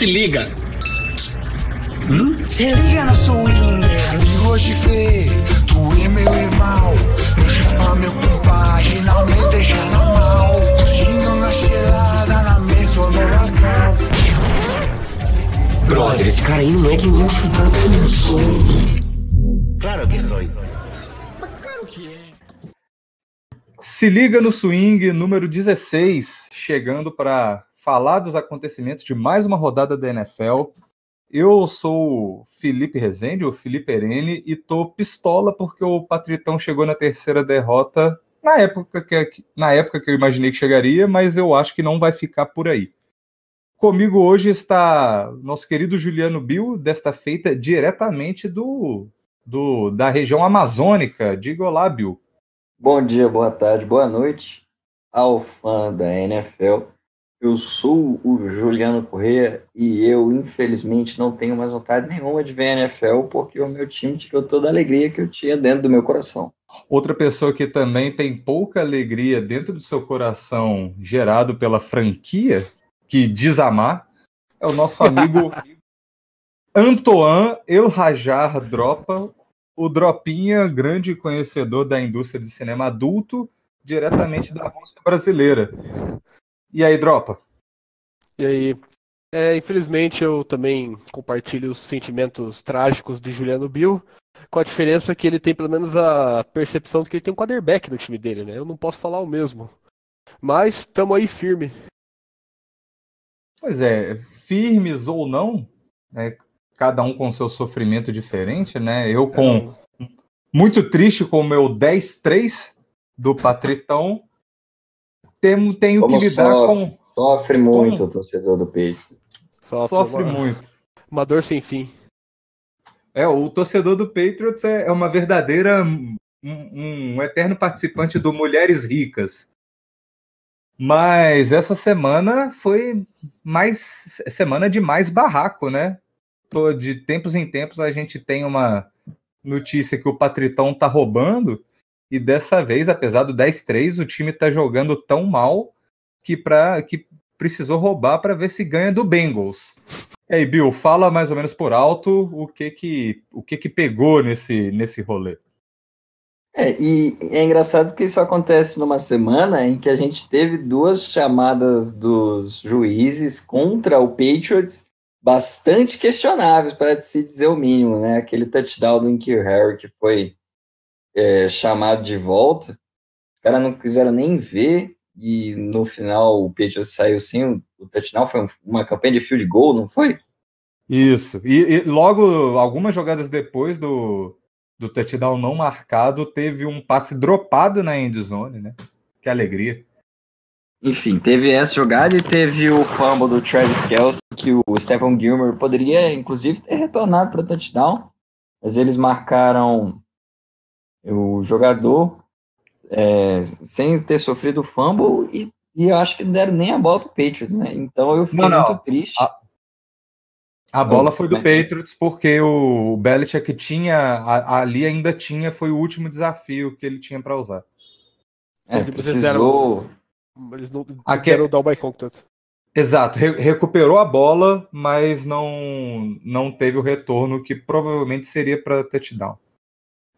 se liga. Hum? Se liga no swing, amigo de fé, tu é meu irmão, me chama meu compadre, não me deixa na mão, cozinho na gelada, na mesa no balcão. Brother, esse cara aí não é quem você tá pensando. Claro que sou. Claro que é. Se liga no swing número 16, chegando para falar dos acontecimentos de mais uma rodada da NFL. Eu sou o Felipe Rezende, o Felipe Erene, e tô pistola porque o Patritão chegou na terceira derrota na época que, na época que eu imaginei que chegaria, mas eu acho que não vai ficar por aí. Comigo hoje está nosso querido Juliano Bill, desta feita diretamente do, do da região amazônica. Diga olá, Bill. Bom dia, boa tarde, boa noite ao fã da NFL. Eu sou o Juliano Corrêa e eu, infelizmente, não tenho mais vontade nenhuma de ver a NFL porque o meu time tirou toda a alegria que eu tinha dentro do meu coração. Outra pessoa que também tem pouca alegria dentro do seu coração, gerado pela franquia, que diz amar, é o nosso amigo Antoine El Rajar Dropa, o Dropinha, grande conhecedor da indústria de cinema adulto, diretamente da Rússia brasileira. E aí, Dropa? E aí? É, infelizmente eu também compartilho os sentimentos trágicos de Juliano Bill, com a diferença que ele tem pelo menos a percepção de que ele tem um quarterback no time dele, né? Eu não posso falar o mesmo. Mas estamos aí firme. Pois é, firmes ou não, né, cada um com seu sofrimento diferente, né? Eu com É, muito triste com o meu 10-3 do Patritão, temo, tenho Como que lidar sofre. com Sofre muito o torcedor do Patriots. sofre, sofre uma, muito. uma dor sem fim. É, o torcedor do Patriots é, é uma verdadeira um, um eterno participante do Mulheres Ricas. Mas essa semana foi mais semana de mais barraco, né? De tempos em tempos a gente tem uma notícia que o Patritão tá roubando e dessa vez, apesar do 10-3, o time tá jogando tão mal que, pra, que precisou roubar para ver se ganha do Bengals. E aí, Bill, fala mais ou menos por alto o que que, o que, que pegou nesse, nesse rolê. É, e é engraçado porque isso acontece numa semana em que a gente teve duas chamadas dos juízes contra o Patriots bastante questionáveis, para se dizer o mínimo, né? Aquele touchdown do Inkir Harry que foi é, chamado de volta, os caras não quiseram nem ver e no final o Patriots saiu sem o, touchdown, foi um- uma campanha de field goal, não foi? Isso. E, e logo, algumas jogadas depois do, do touchdown não marcado, teve um passe dropado na endzone, né? Que alegria. Enfim, teve essa jogada e teve o fumble do Travis Kelce, que o Stephen Gilmore poderia, inclusive, ter retornado para touchdown, mas eles marcaram o jogador é, sem ter sofrido o fumble e, e eu acho que não deram nem a bola pro Patriots, né? Então eu fiquei Não, não. muito triste. A- A bola foi do mas- Patriots porque o Belichick tinha, a- ali ainda tinha, foi o último desafio que ele tinha para usar. É, Eles precisou. Eles não querem dar o by contact. Exato, re- recuperou a bola, mas não não teve o retorno que provavelmente seria para touchdown.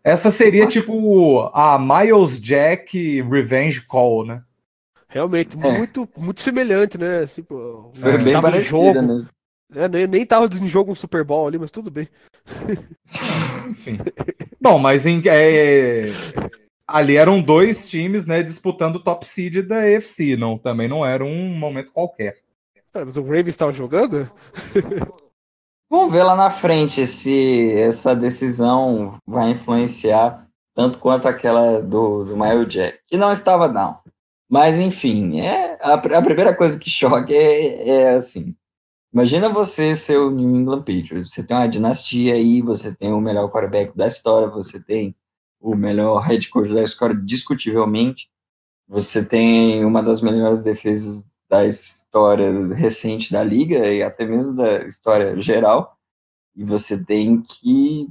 Essa seria tipo a Miles Jack Revenge Call, né? Realmente, É. muito, muito semelhante, né? Tipo, Foi É, bem tava parecida, jogo. né? É, nem, nem tava em jogo um Super Bowl ali, mas tudo bem. Enfim. Bom, mas em- é, ali eram dois times, né, disputando o top seed da AFC, não, também não era um momento qualquer. Pera, mas o Ravens estava jogando? Vamos ver lá na frente se essa decisão vai influenciar tanto quanto aquela do, do Miles Jack, que não estava down. Mas, enfim, é, a, a primeira coisa que choca é, é assim: imagina você ser o New England Patriots. Você tem uma dinastia aí, você tem o melhor quarterback da história, você tem o melhor head coach da história, discutivelmente. Você tem uma das melhores defesas da história recente da liga e até mesmo da história geral. E você tem que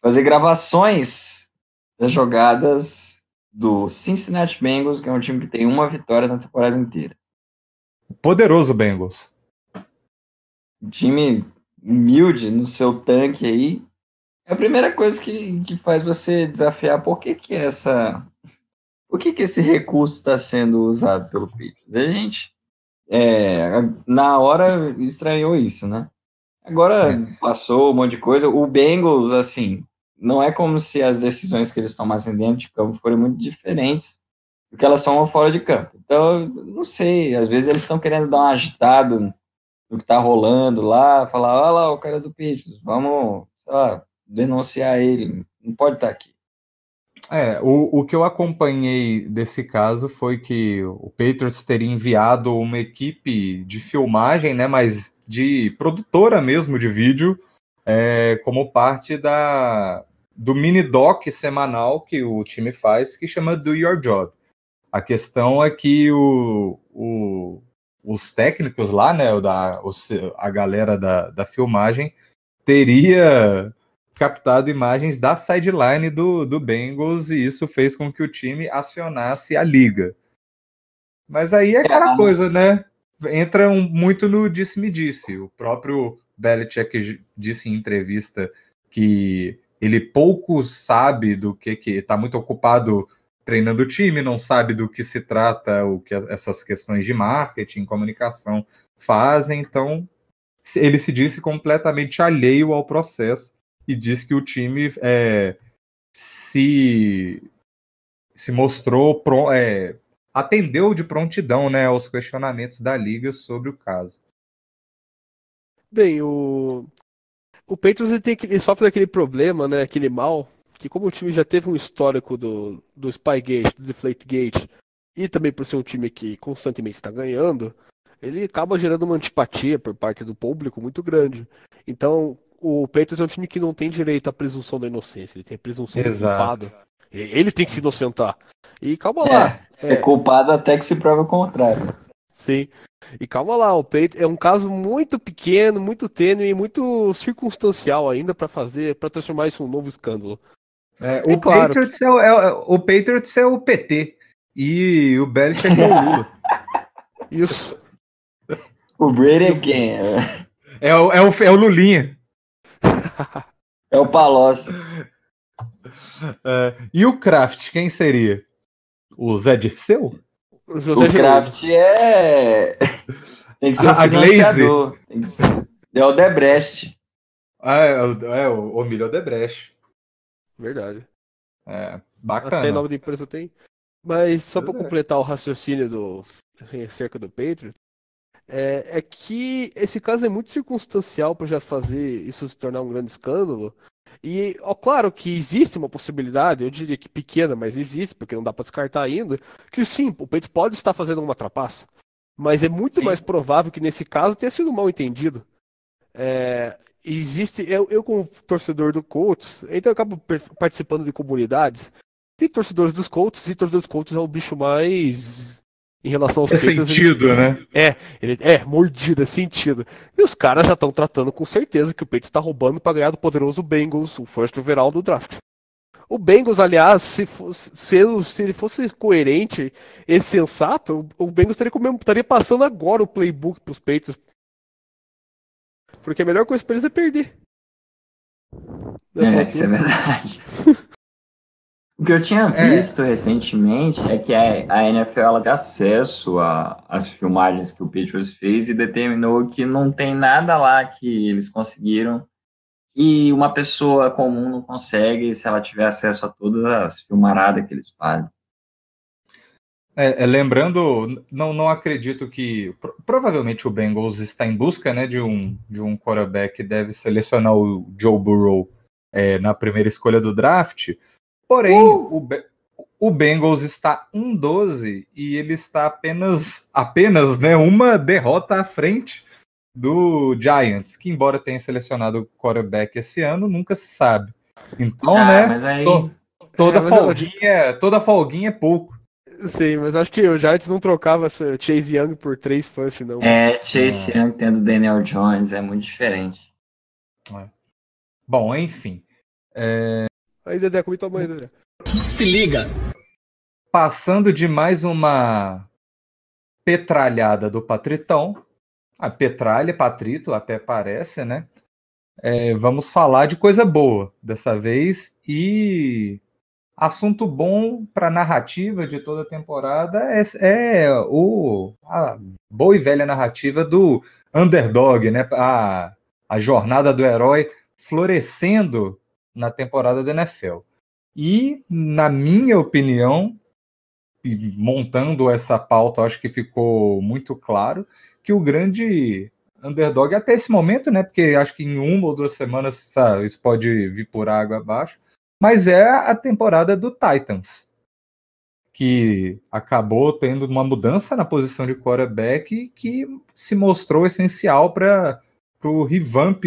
fazer gravações das jogadas do Cincinnati Bengals, que é um time que tem uma vitória na temporada inteira. Poderoso Bengals. um time humilde no seu tanque aí, é a primeira coisa que, que faz você desafiar por que, que essa. Por que, que esse recurso está sendo usado pelo Patriots? A gente, é, na hora, estranhou isso, né? Agora É. passou um monte de coisa. O Bengals, assim, não é como se as decisões que eles tomassem dentro de campo forem muito diferentes do que elas tomam fora de campo. Então, não sei, às vezes eles estão querendo dar uma agitada no que tá rolando lá, falar, olha lá o cara do Patriots, vamos, sei lá, denunciar ele, não pode estar aqui. É, o, o que eu acompanhei desse caso foi que o Patriots teria enviado uma equipe de filmagem, né, mas de produtora mesmo de vídeo, é, como parte da, do mini doc semanal que o time faz, que chama Do Your Job. A questão é que o, o- os técnicos lá, né, da, a galera da, da filmagem, teria captado imagens da sideline do, do Bengals e isso fez com que o time acionasse a liga. Mas aí é aquela Ah. coisa, né? Entra um- muito no disse-me-disse. O próprio Belichick disse em entrevista que ele pouco sabe do que que está muito ocupado treinando o time, não sabe do que se trata, o que essas questões de marketing, comunicação fazem, então ele se disse completamente alheio ao processo e diz que o time é, se, se mostrou pro- é, atendeu de prontidão né, aos questionamentos da liga sobre o caso. Bem, o. O Patriots ele, tem, ele sofre daquele problema, né? Aquele mal, que como o time já teve um histórico do, do Spygate, do Deflategate, e também por ser um time que constantemente está ganhando, ele acaba gerando uma antipatia por parte do público muito grande. Então, o Patriots é um time que não tem direito à presunção da inocência, ele tem a presunção do culpado. Ele tem que se inocentar. E calma lá. É, culpado até que se prova o contrário. Sim. E calma lá, o Peito é um caso muito pequeno, muito tênue e muito circunstancial ainda para fazer, para transformar isso em um novo escândalo. É, É o, claro Patriots é, o- é o- Patriots é o PT e o Belichick é o Lula. Isso. O Brady é quem? É- É o, é o, é o Lulinha. É o Palocci. É, e o Kraft, quem seria? O Zé Dirceu? O José O Kraft é. Tem que ser A- financiador. Que ser- É o Debrecht. Ah, é, o- é o Omilho Odebrecht. Verdade. É, Até bacana. nome da empresa tem. Mas só para é. completar o raciocínio do assim, acerca do Patriot, é, é que esse caso é muito circunstancial para já fazer isso se tornar um grande escândalo. E, ó, claro que existe uma possibilidade, eu diria que pequena, mas existe, porque não dá para descartar ainda, que sim, o Patriots pode estar fazendo uma trapaça. Mas é muito Sim. mais provável que nesse caso tenha sido mal entendido. É, existe, eu, eu como torcedor do Colts, então eu acabo participando de comunidades. Tem torcedores dos Colts e torcedores dos Colts é o bicho mais em relação aos É Patriots, sentido, né? ele é mordida, é sentido. E os caras já estão tratando com certeza que o Patriots está roubando para ganhar do poderoso Bengals, o first overall do draft. O Bengals, aliás, se, fosse, se, ele- se ele fosse coerente e sensato, o Bengals teria, estaria passando agora o playbook para os Patriots. Porque a melhor coisa para eles é perder. Nessa É, altura. isso é verdade. O que eu tinha É. visto recentemente é que a, NFL ela tem acesso às filmagens que o Patriots fez e determinou que não tem nada lá que eles conseguiram que uma pessoa comum não consegue se ela tiver acesso a todas as filmaradas que eles fazem. É, é, lembrando, não, não acredito que. pro- provavelmente o Bengals está em busca né, de, um, de um quarterback que deve selecionar o Joe Burrow é, na primeira escolha do draft. Porém, o, Be- o Bengals está 1-12 e ele está apenas, apenas né, uma derrota à frente do Giants, que, embora tenha selecionado o quarterback esse ano, nunca se sabe. Então, ah, né, mas aí. toda, É, mas eu- folguinha, toda folguinha é pouco. Sim, mas acho que o Giants não trocava Chase Young por três first, não. É, Chase Young tendo Daniel Jones é muito diferente. Bom, enfim. Aí, Dedé, como tua mãe, Dedé? Se liga. Passando de mais uma petralhada do Patritão, A Petralha, Patrito, até parece, né? É, vamos falar de coisa boa dessa vez e assunto bom para narrativa de toda a temporada é, é, o a boa e velha narrativa do underdog, né? A, a jornada do herói florescendo na temporada da NFL. E, na minha opinião, montando essa pauta, acho que ficou muito claro que o grande underdog até esse momento, né? Porque acho que em uma ou duas semanas sabe, isso pode vir por água abaixo, mas é a temporada do Titans, que acabou tendo uma mudança na posição de quarterback que se mostrou essencial para o revamp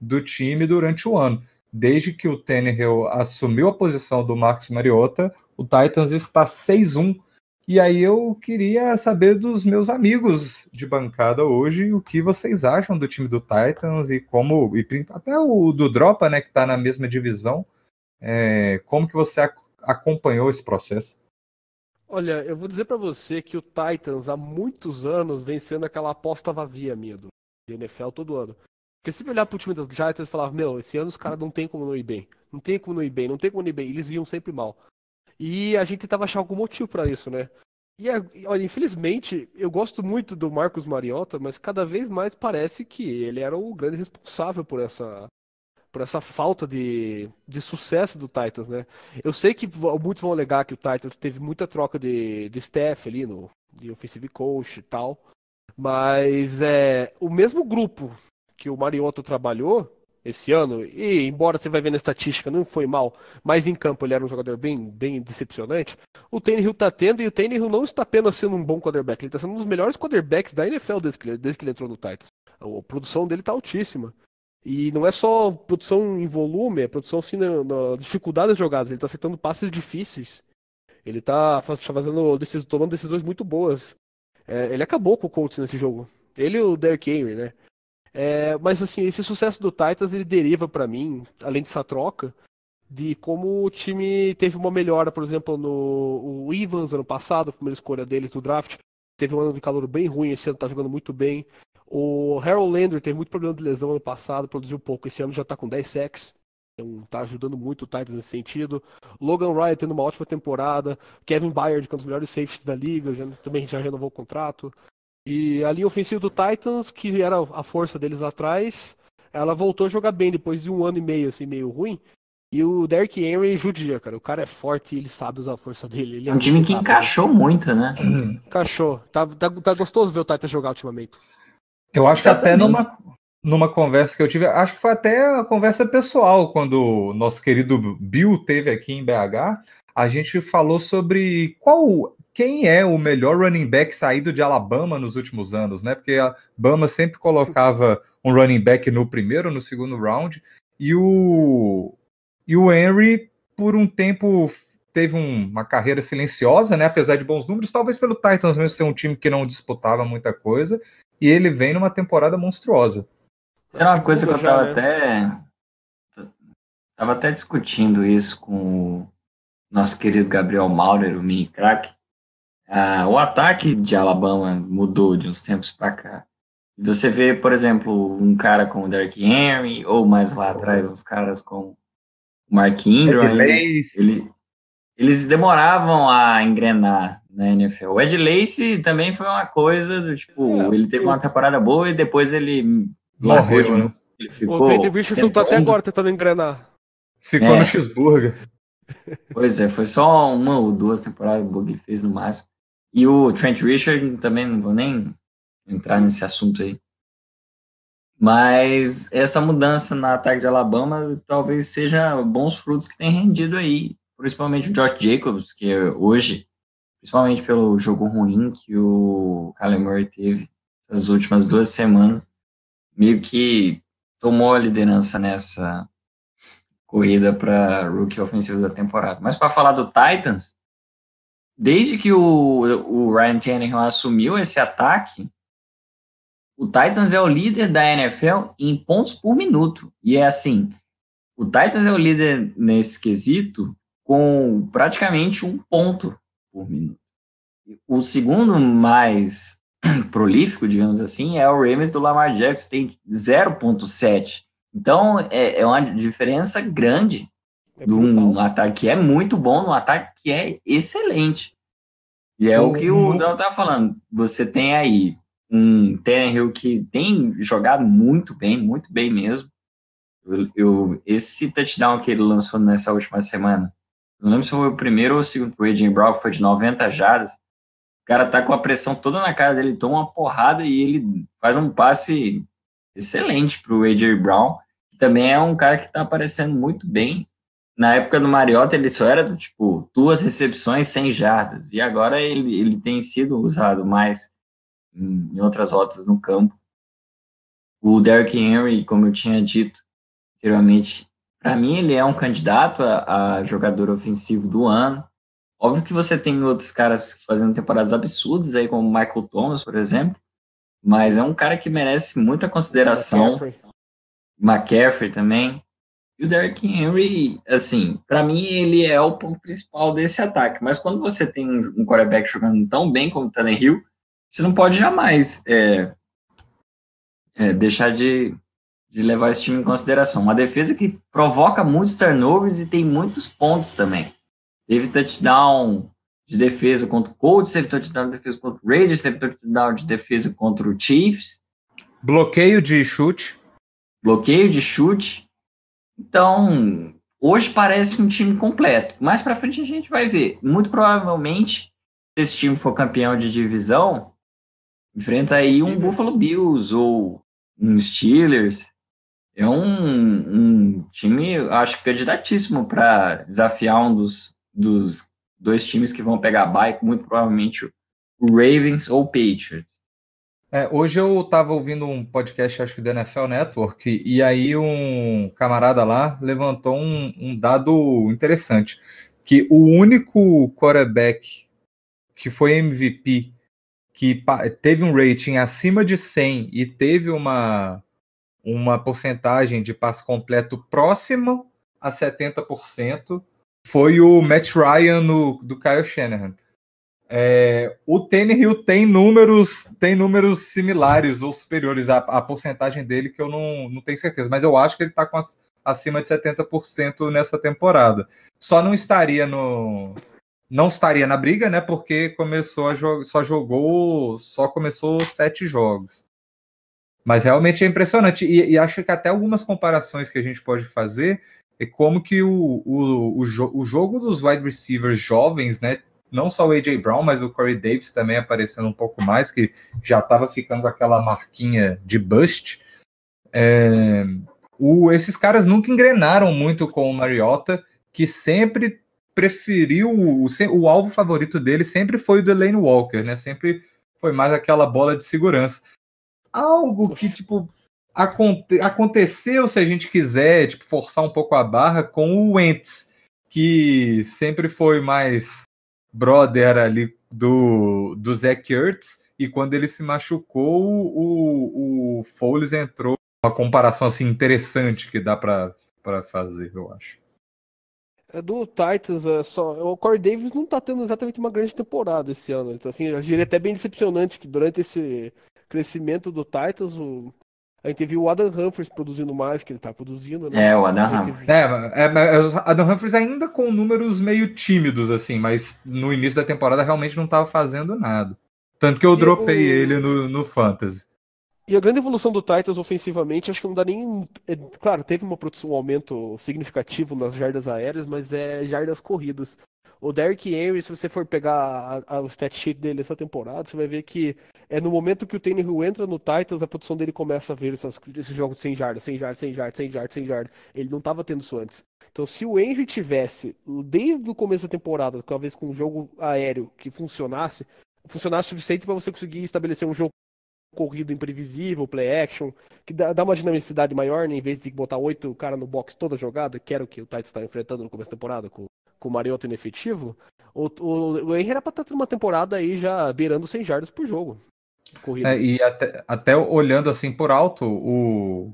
do time durante o ano. Desde que o Tannehill assumiu a posição do Marcos Mariota, o Titans está 6-1. E aí eu queria saber dos meus amigos de bancada hoje o que vocês acham do time do Titans e como, e até o do Dropa, né, que está na mesma divisão, é, como que você ac acompanhou esse processo? Olha, eu vou dizer para você que o Titans há muitos anos vem sendo aquela aposta vazia minha do NFL todo ano. Porque se olhar pro time dos Giants e falava, meu, esse ano os caras não tem como não ir bem. Não tem como não ir bem, não tem como não ir bem. Eles iam sempre mal. E a gente tentava achar algum motivo para isso, né? E olha, infelizmente, eu gosto muito do Marcos Mariota, mas cada vez mais parece que ele era o grande responsável por essa por essa falta de, de sucesso do Titans, né? Eu sei que muitos vão alegar que o Titans teve muita troca de, de staff ali no de offensive coach e tal, mas é o mesmo grupo que o Mariota trabalhou esse ano, e embora você vai ver na estatística, não foi mal, mas em campo ele era um jogador bem, bem decepcionante, o Tannehill tá tendo, e o Tannehill não está apenas sendo um bom quarterback, ele está sendo um dos melhores quarterbacks da NFL desde que, desde que ele entrou no Titans. A produção dele tá altíssima. E não é só produção em volume, é produção assim na, na dificuldade das jogadas. Ele tá acertando passes difíceis. Ele tá fazendo, tomando decisões muito boas. É, ele acabou com o Colts nesse jogo. Ele e o Derrick Henry, né? É, mas assim, esse sucesso do Titans ele deriva para mim, além dessa troca, de como o time teve uma melhora, por exemplo, no o Evans ano passado, a primeira escolha deles do draft, teve um ano de calor bem ruim, esse ano tá jogando muito bem. O Harold Landry teve muito problema de lesão ano passado, produziu pouco, esse ano já tá com 10 sacks. Então tá ajudando muito o Titans nesse sentido. Logan Ryan tendo uma ótima temporada. Kevin Byard, que é um dos melhores safeties da liga, já, também já renovou o contrato. E a linha ofensiva do Titans, que era a força deles atrás, ela voltou a jogar bem depois de um ano e meio, assim, meio ruim. E o Derrick Henry judia, cara. O cara é forte e ele sabe usar a força dele. Ele é um time que encaixou muito, né? Encaixou. Tá, tá, tá gostoso ver o Titans jogar ultimamente. Eu acho que até numa, numa conversa que eu tive, acho que foi até a conversa pessoal, quando o nosso querido Bill teve aqui em BH, a gente falou sobre qual quem é o melhor running back saído de Alabama nos últimos anos, né? Porque a Bama sempre colocava um running back no primeiro, no segundo round, e o, e o Henry, por um tempo, teve um, uma carreira silenciosa, né? Apesar de bons números, talvez pelo Titans mesmo ser um time que não disputava muita coisa, e ele vem numa temporada monstruosa. É uma coisa que eu tava até. Tava até discutindo isso com o nosso querido Gabriel Maurer, o mini crack, ah, o ataque de Alabama mudou de uns tempos para cá. Você vê, por exemplo, um cara como o Derrick Henry, ou mais lá atrás, uns caras como o Mark Ingram, eles, ele, eles demoravam a engrenar na NFL. O Ed Lace também foi uma coisa do tipo, é, ele teve uma temporada boa e depois ele morreu, né? Ele ficou o Trent Richardson tá até agora tentando engrenar. Ficou é. no cheeseburger. Pois é, foi só uma ou duas temporadas que o Bug fez no máximo. E o Trent Richard, também não vou nem entrar nesse assunto aí. Mas essa mudança na ataque de Alabama talvez seja bons frutos que tem rendido aí. Principalmente o Josh Jacobs, que hoje, principalmente pelo jogo ruim que o Kyler Murray teve essas últimas duas semanas, meio que tomou a liderança nessa corrida para rookie ofensivo da temporada. Mas para falar do Titans, desde que o, o Ryan Tannehill assumiu esse ataque, o Titans é o líder da NFL em pontos por minuto. E é assim, o Titans é o líder nesse quesito com praticamente um ponto por minuto. O segundo mais prolífico, digamos assim, é o Rams do Lamar Jackson, tem 0.7. Então, é, é uma diferença grande É um ataque que é muito bom num ataque que é excelente. E é o, O- que o no- Del tá falando. Você tem aí um Tannehill que tem jogado muito bem, muito bem mesmo. Eu, eu- esse touchdown que ele lançou nessa última semana, não lembro se foi o primeiro ou o segundo pro AJ Brown, que foi de 90 jardas. O cara tá com a pressão toda na cara dele, toma uma porrada e ele faz um passe excelente pro AJ Brown, que também é um cara que tá aparecendo muito bem. Na época do Mariota, ele só era tipo duas recepções, 100 jardas, e agora ele, ele tem sido usado mais em, em outras rotas no campo. O Derrick Henry, como eu tinha dito anteriormente, para mim ele é um candidato a, a jogador ofensivo do ano. Óbvio que você tem outros caras fazendo temporadas absurdas aí, como o Michael Thomas, por exemplo, mas é um cara que merece muita consideração. McCaffrey. McCaffrey também. E o Derrick Henry, assim, para mim ele é o ponto principal desse ataque. Mas quando você tem um um quarterback jogando tão bem como o Tannehill, você não pode jamais é, é, deixar de, de levar esse time em consideração. Uma defesa que provoca muitos turnovers e tem muitos pontos também. Teve touchdown de defesa contra o Colts, teve touchdown de defesa contra o Raiders, teve touchdown de defesa contra o Chiefs Bloqueio de chute. bloqueio de chute. Então, hoje parece um time completo. Mais para frente a gente vai ver. Muito provavelmente, se esse time for campeão de divisão, enfrenta aí um. Buffalo Bills ou um Steelers. É um, um time, acho, candidatíssimo para desafiar um dos, dos dois times que vão pegar a bye, muito provavelmente o Ravens ou o Patriots. É, hoje eu estava ouvindo um podcast, acho que do NFL Network, e aí um camarada lá levantou um, um dado interessante, que o único quarterback que foi MVP, que teve um rating acima de 100 e teve uma, uma porcentagem de passe completo próximo a 70%, foi o Matt Ryan no, do Kyle Shanahan. É, o Tannehill tem números, tem números similares ou superiores à, à porcentagem dele, que eu não, não tenho certeza, mas eu acho que ele está acima de 70% nessa temporada. Só não estaria no. Não estaria na briga, né? Porque começou a jo só jogou, só começou sete jogos. Mas realmente é impressionante. E, e acho que até algumas comparações que a gente pode fazer é como que o, o, o, jo o jogo dos wide receivers jovens, né? Não só o AJ Brown, mas o Corey Davis também aparecendo um pouco mais, que já estava ficando aquela marquinha de bust. É, o, esses caras nunca engrenaram muito com o Mariota, que sempre preferiu o, o alvo favorito dele sempre foi o Delaney Walker, né? Sempre foi mais aquela bola de segurança. Algo que tipo aconte, aconteceu se a gente quiser, tipo forçar um pouco a barra com o Wentz, que sempre foi mais brother ali do, do Zach Ertz, e quando ele se machucou, o, o Foles entrou. Uma comparação assim interessante que dá para fazer, eu acho. É do Titans, é só. O Corey Davis não tá tendo exatamente uma grande temporada esse ano. Então, assim, eu diria até bem decepcionante que durante esse crescimento do Titans, o... a gente viu o Adam Humphries produzindo mais que ele tá produzindo, né? É, o Adam Humphries. É, é, é, o Adam Humphries ainda com números meio tímidos, assim, mas no início da temporada realmente não tava fazendo nada. Tanto que eu E dropei o- ele no, no Fantasy. E a grande evolução do Titans ofensivamente, acho que não dá nem. é, claro, teve uma produção, um aumento significativo nas jardas aéreas, mas é jardas corridas. O Derrick Henry, se você for pegar a, a, o stat sheet dele essa temporada, você vai ver que é no momento que o Tannehill entra no Titans, a produção dele começa a ver esses jogos sem jardas, sem jardas, sem jardas, sem jardas, sem jardas. Ele não estava tendo isso antes. Então, se o Henry tivesse, desde o começo da temporada, talvez com um jogo aéreo que funcionasse, funcionasse o suficiente para você conseguir estabelecer um jogo corrido imprevisível, play action, que dá, dá uma dinamicidade maior, né? em vez de botar oito caras no box toda jogada, que era o que o Titans estava enfrentando no começo da temporada, com, com o Mariota inefetivo, o, o, o Henry era para estar tendo uma temporada aí já beirando 100 jardas por jogo. É, e até, até, olhando assim por alto, o,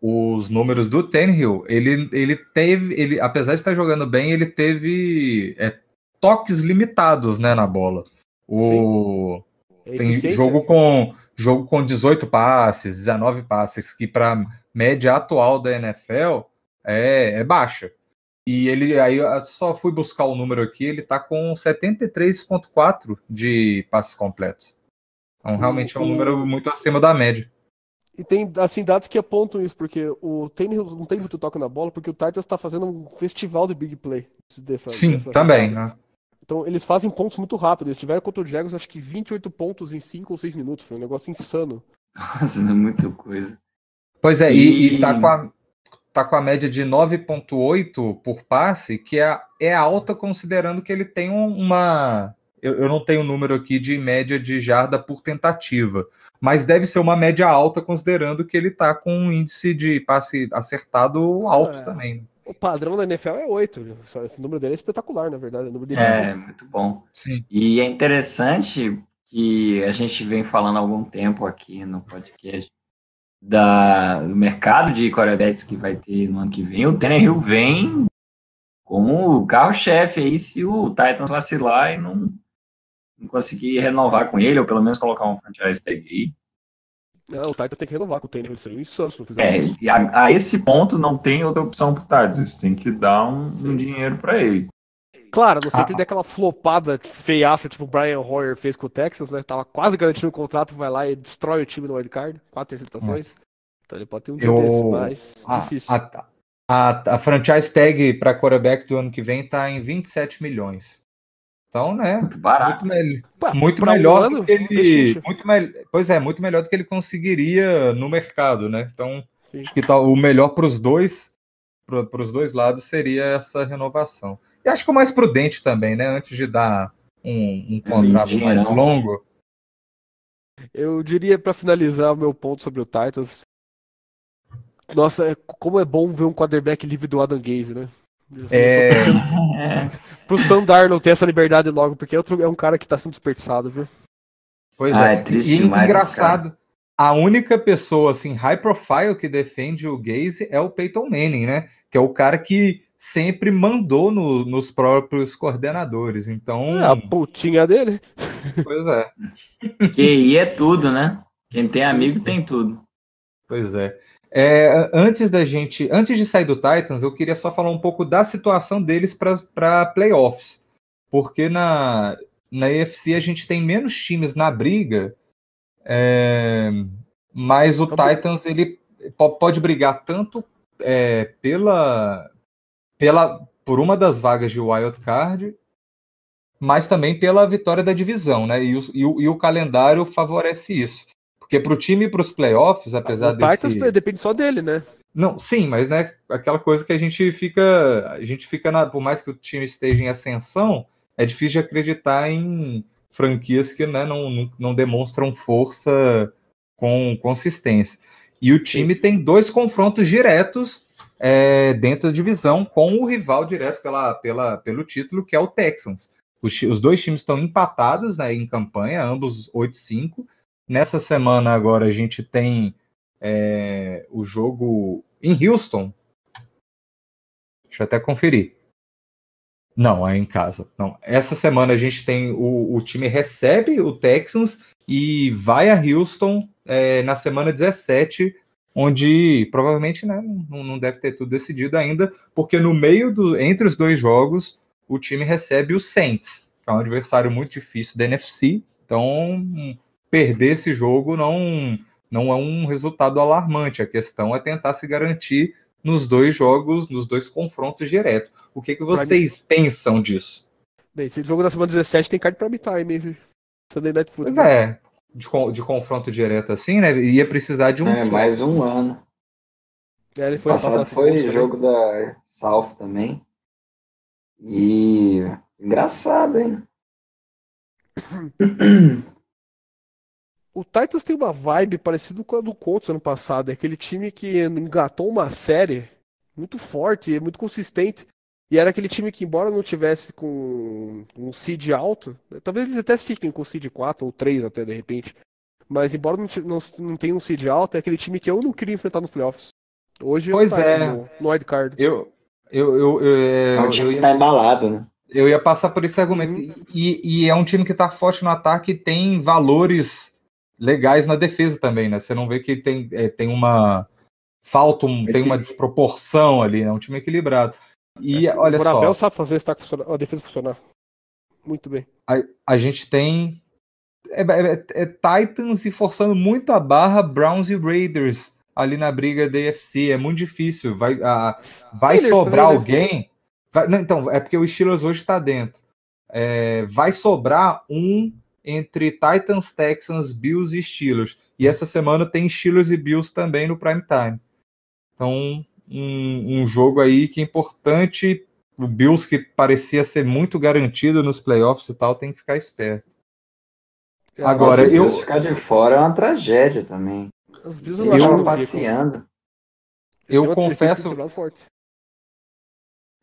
os números do Tannehill, ele, ele teve, ele, apesar de estar jogando bem, ele teve é, toques limitados né, na bola. O, Tem eficiência. jogo com, jogo com 18 passes, 19 passes, que para média atual da NFL é, é baixa. E ele aí eu só fui buscar o número aqui, ele tá com 73,4 de passes completos. Então, realmente é um número muito acima da média. E tem, assim, dados que apontam isso, porque o Tannehill não tem muito toque na bola, porque o Titans tá fazendo um festival de big play. Dessa, Sim, dessa também. Né? Então, eles fazem pontos muito rápido. Eles tiveram contra o Jaguars, acho que 28 pontos em 5 ou 6 minutos. Foi um negócio insano. Nossa, é muita coisa. Pois é, e, e tá, com a, tá com a média de 9,8 por passe, que é, é alta considerando que ele tem um- uma. Eu, eu não tenho o número aqui de média de jarda por tentativa, mas deve ser uma média alta considerando que ele tá com um índice de passe acertado alto É. também. O padrão da NFL é 8. Só Esse número dele é espetacular, na verdade. O número dele É, muito bom. Sim. E é interessante que a gente vem falando há algum tempo aqui no podcast da, do mercado de quarterbacks que vai ter no ano que vem. O Tannehill vem como o carro-chefe aí se o Titans vacilar e não conseguir renovar com ele, ou pelo menos colocar um franchise tag aí. Não, o Titans tem que renovar com o Tannehill. Ele seria insano se não fizer É, isso. e a, a esse ponto não tem outra opção pro Titans. Tem que dar um, um dinheiro para ele. Claro, não ser Ah, que ele dê aquela flopada feiaça, tipo o Brian Hoyer fez com o Texas, né? Tava quase garantindo o contrato, vai lá e destrói o time no wildcard. Quatro interceptações. Então ele pode ter um dia Eu- desse, mas A, difícil. a, a, a franchise tag para quarterback do ano que vem tá em 27 milhões. Então, né? Muito barato. Muito, mel- Pá, muito um melhor ano, do que ele. Muito mel- pois é, muito melhor do que ele conseguiria no mercado, né? Então, Sim. acho que tá, o melhor para os dois, para os dois lados, seria essa renovação. E acho que o mais prudente também, né? Antes de dar um, um contrato mais dinheirão. longo. Eu diria pra finalizar o meu ponto sobre o Titans. Nossa, é- como é bom ver um quarterback livre do Adam Gaze, né? Assim, É, torcendo Pro Sam Darnold ter essa liberdade logo, porque é, outro, é um cara que tá sendo desperdiçado, viu? pois Ah, é. é triste e demais engraçado. A única pessoa assim high profile que defende o Gaze é o Peyton Manning, né? Que é o cara que sempre mandou no- nos próprios coordenadores. Então, É a putinha dele. pois é. QI é tudo, né? Quem tem amigo tem tudo. Pois é. É, antes da gente, antes de sair do Titans, eu queria só falar um pouco da situação deles para playoffs, porque na na AFC a gente tem menos times na briga, é, mas o Tá bom. Titans ele po- pode brigar tanto é, pela pela por uma das vagas de wild card, mas também pela vitória da divisão, né? E o, e o, e o calendário favorece isso. Porque para o time e para os playoffs, apesar o Titans desse. depende só dele, né? Não, sim, mas né, aquela coisa que a gente fica, a gente fica na, por mais que o time esteja em ascensão, é difícil de acreditar em franquias que né, não, não, demonstram força com consistência. E o time tem dois confrontos diretos é, dentro da divisão com o rival direto pela, pela, pelo título, que é o Texans. Os, os dois times estão empatados né, em campanha, ambos 8-5. Nessa semana agora a gente tem é, o jogo em Houston. Deixa eu até conferir. Não, é em casa. Não. Essa semana a gente tem o, o time recebe o Texans e vai a Houston é, na semana 17, onde provavelmente né, não, não deve ter tudo decidido ainda, porque no meio do entre os dois jogos o time recebe o Saints, que é um adversário muito difícil da NFC. Então hum, perder esse jogo não não é um resultado alarmante. A questão é tentar se garantir nos dois jogos, nos dois confrontos diretos. O que, que vocês pensam disso? Bem, esse jogo da semana 17 tem card prime time, hein? Sunday Night Football. Pois é, de, con- de confronto direto assim, né? Ia precisar de um. É, mais um ano. É, ele foi Passado passado foi Colts jogo da South também. E engraçado, hein? O Titans tem uma vibe parecida com a do Colts ano passado. É aquele time que engatou uma série muito forte, muito consistente. E era aquele time que, embora não tivesse com um seed alto, talvez eles até fiquem com seed 4 ou 3 até de repente. Mas embora não, não, não tenha um seed alto, é aquele time que eu não queria enfrentar nos playoffs. Hoje Pois tá é. no, no wildcard. Eu, eu, eu, eu, É um eu time que ia- tá embalado, né? Eu ia passar por esse argumento. Uhum. E, e é um time que tá forte no ataque e tem valores legais na defesa também, né? Você não vê que tem, é, tem uma falta, um- tem uma desproporção ali, né? É um time equilibrado. E olha o só, Borabel sabe fazer funcionar- a defesa funcionar. Muito bem. a gente tem é, é- é Titans e forçando muito a barra Browns e Raiders ali na briga da AFC. É muito difícil. Vai, a- vai Steelers sobrar também, né? alguém. vai- não, então, é porque o Steelers hoje está dentro. É, vai sobrar um entre Titans, Texans, Bills e Steelers. E essa semana tem Steelers e Bills também no prime time. Então, um, um jogo aí que é importante. O Bills, que parecia ser muito garantido nos playoffs e tal, tem que ficar esperto. É, Agora, eu- Bills ficar de fora é uma tragédia também. Os Bills eu não ficam. passeando. Eu confesso.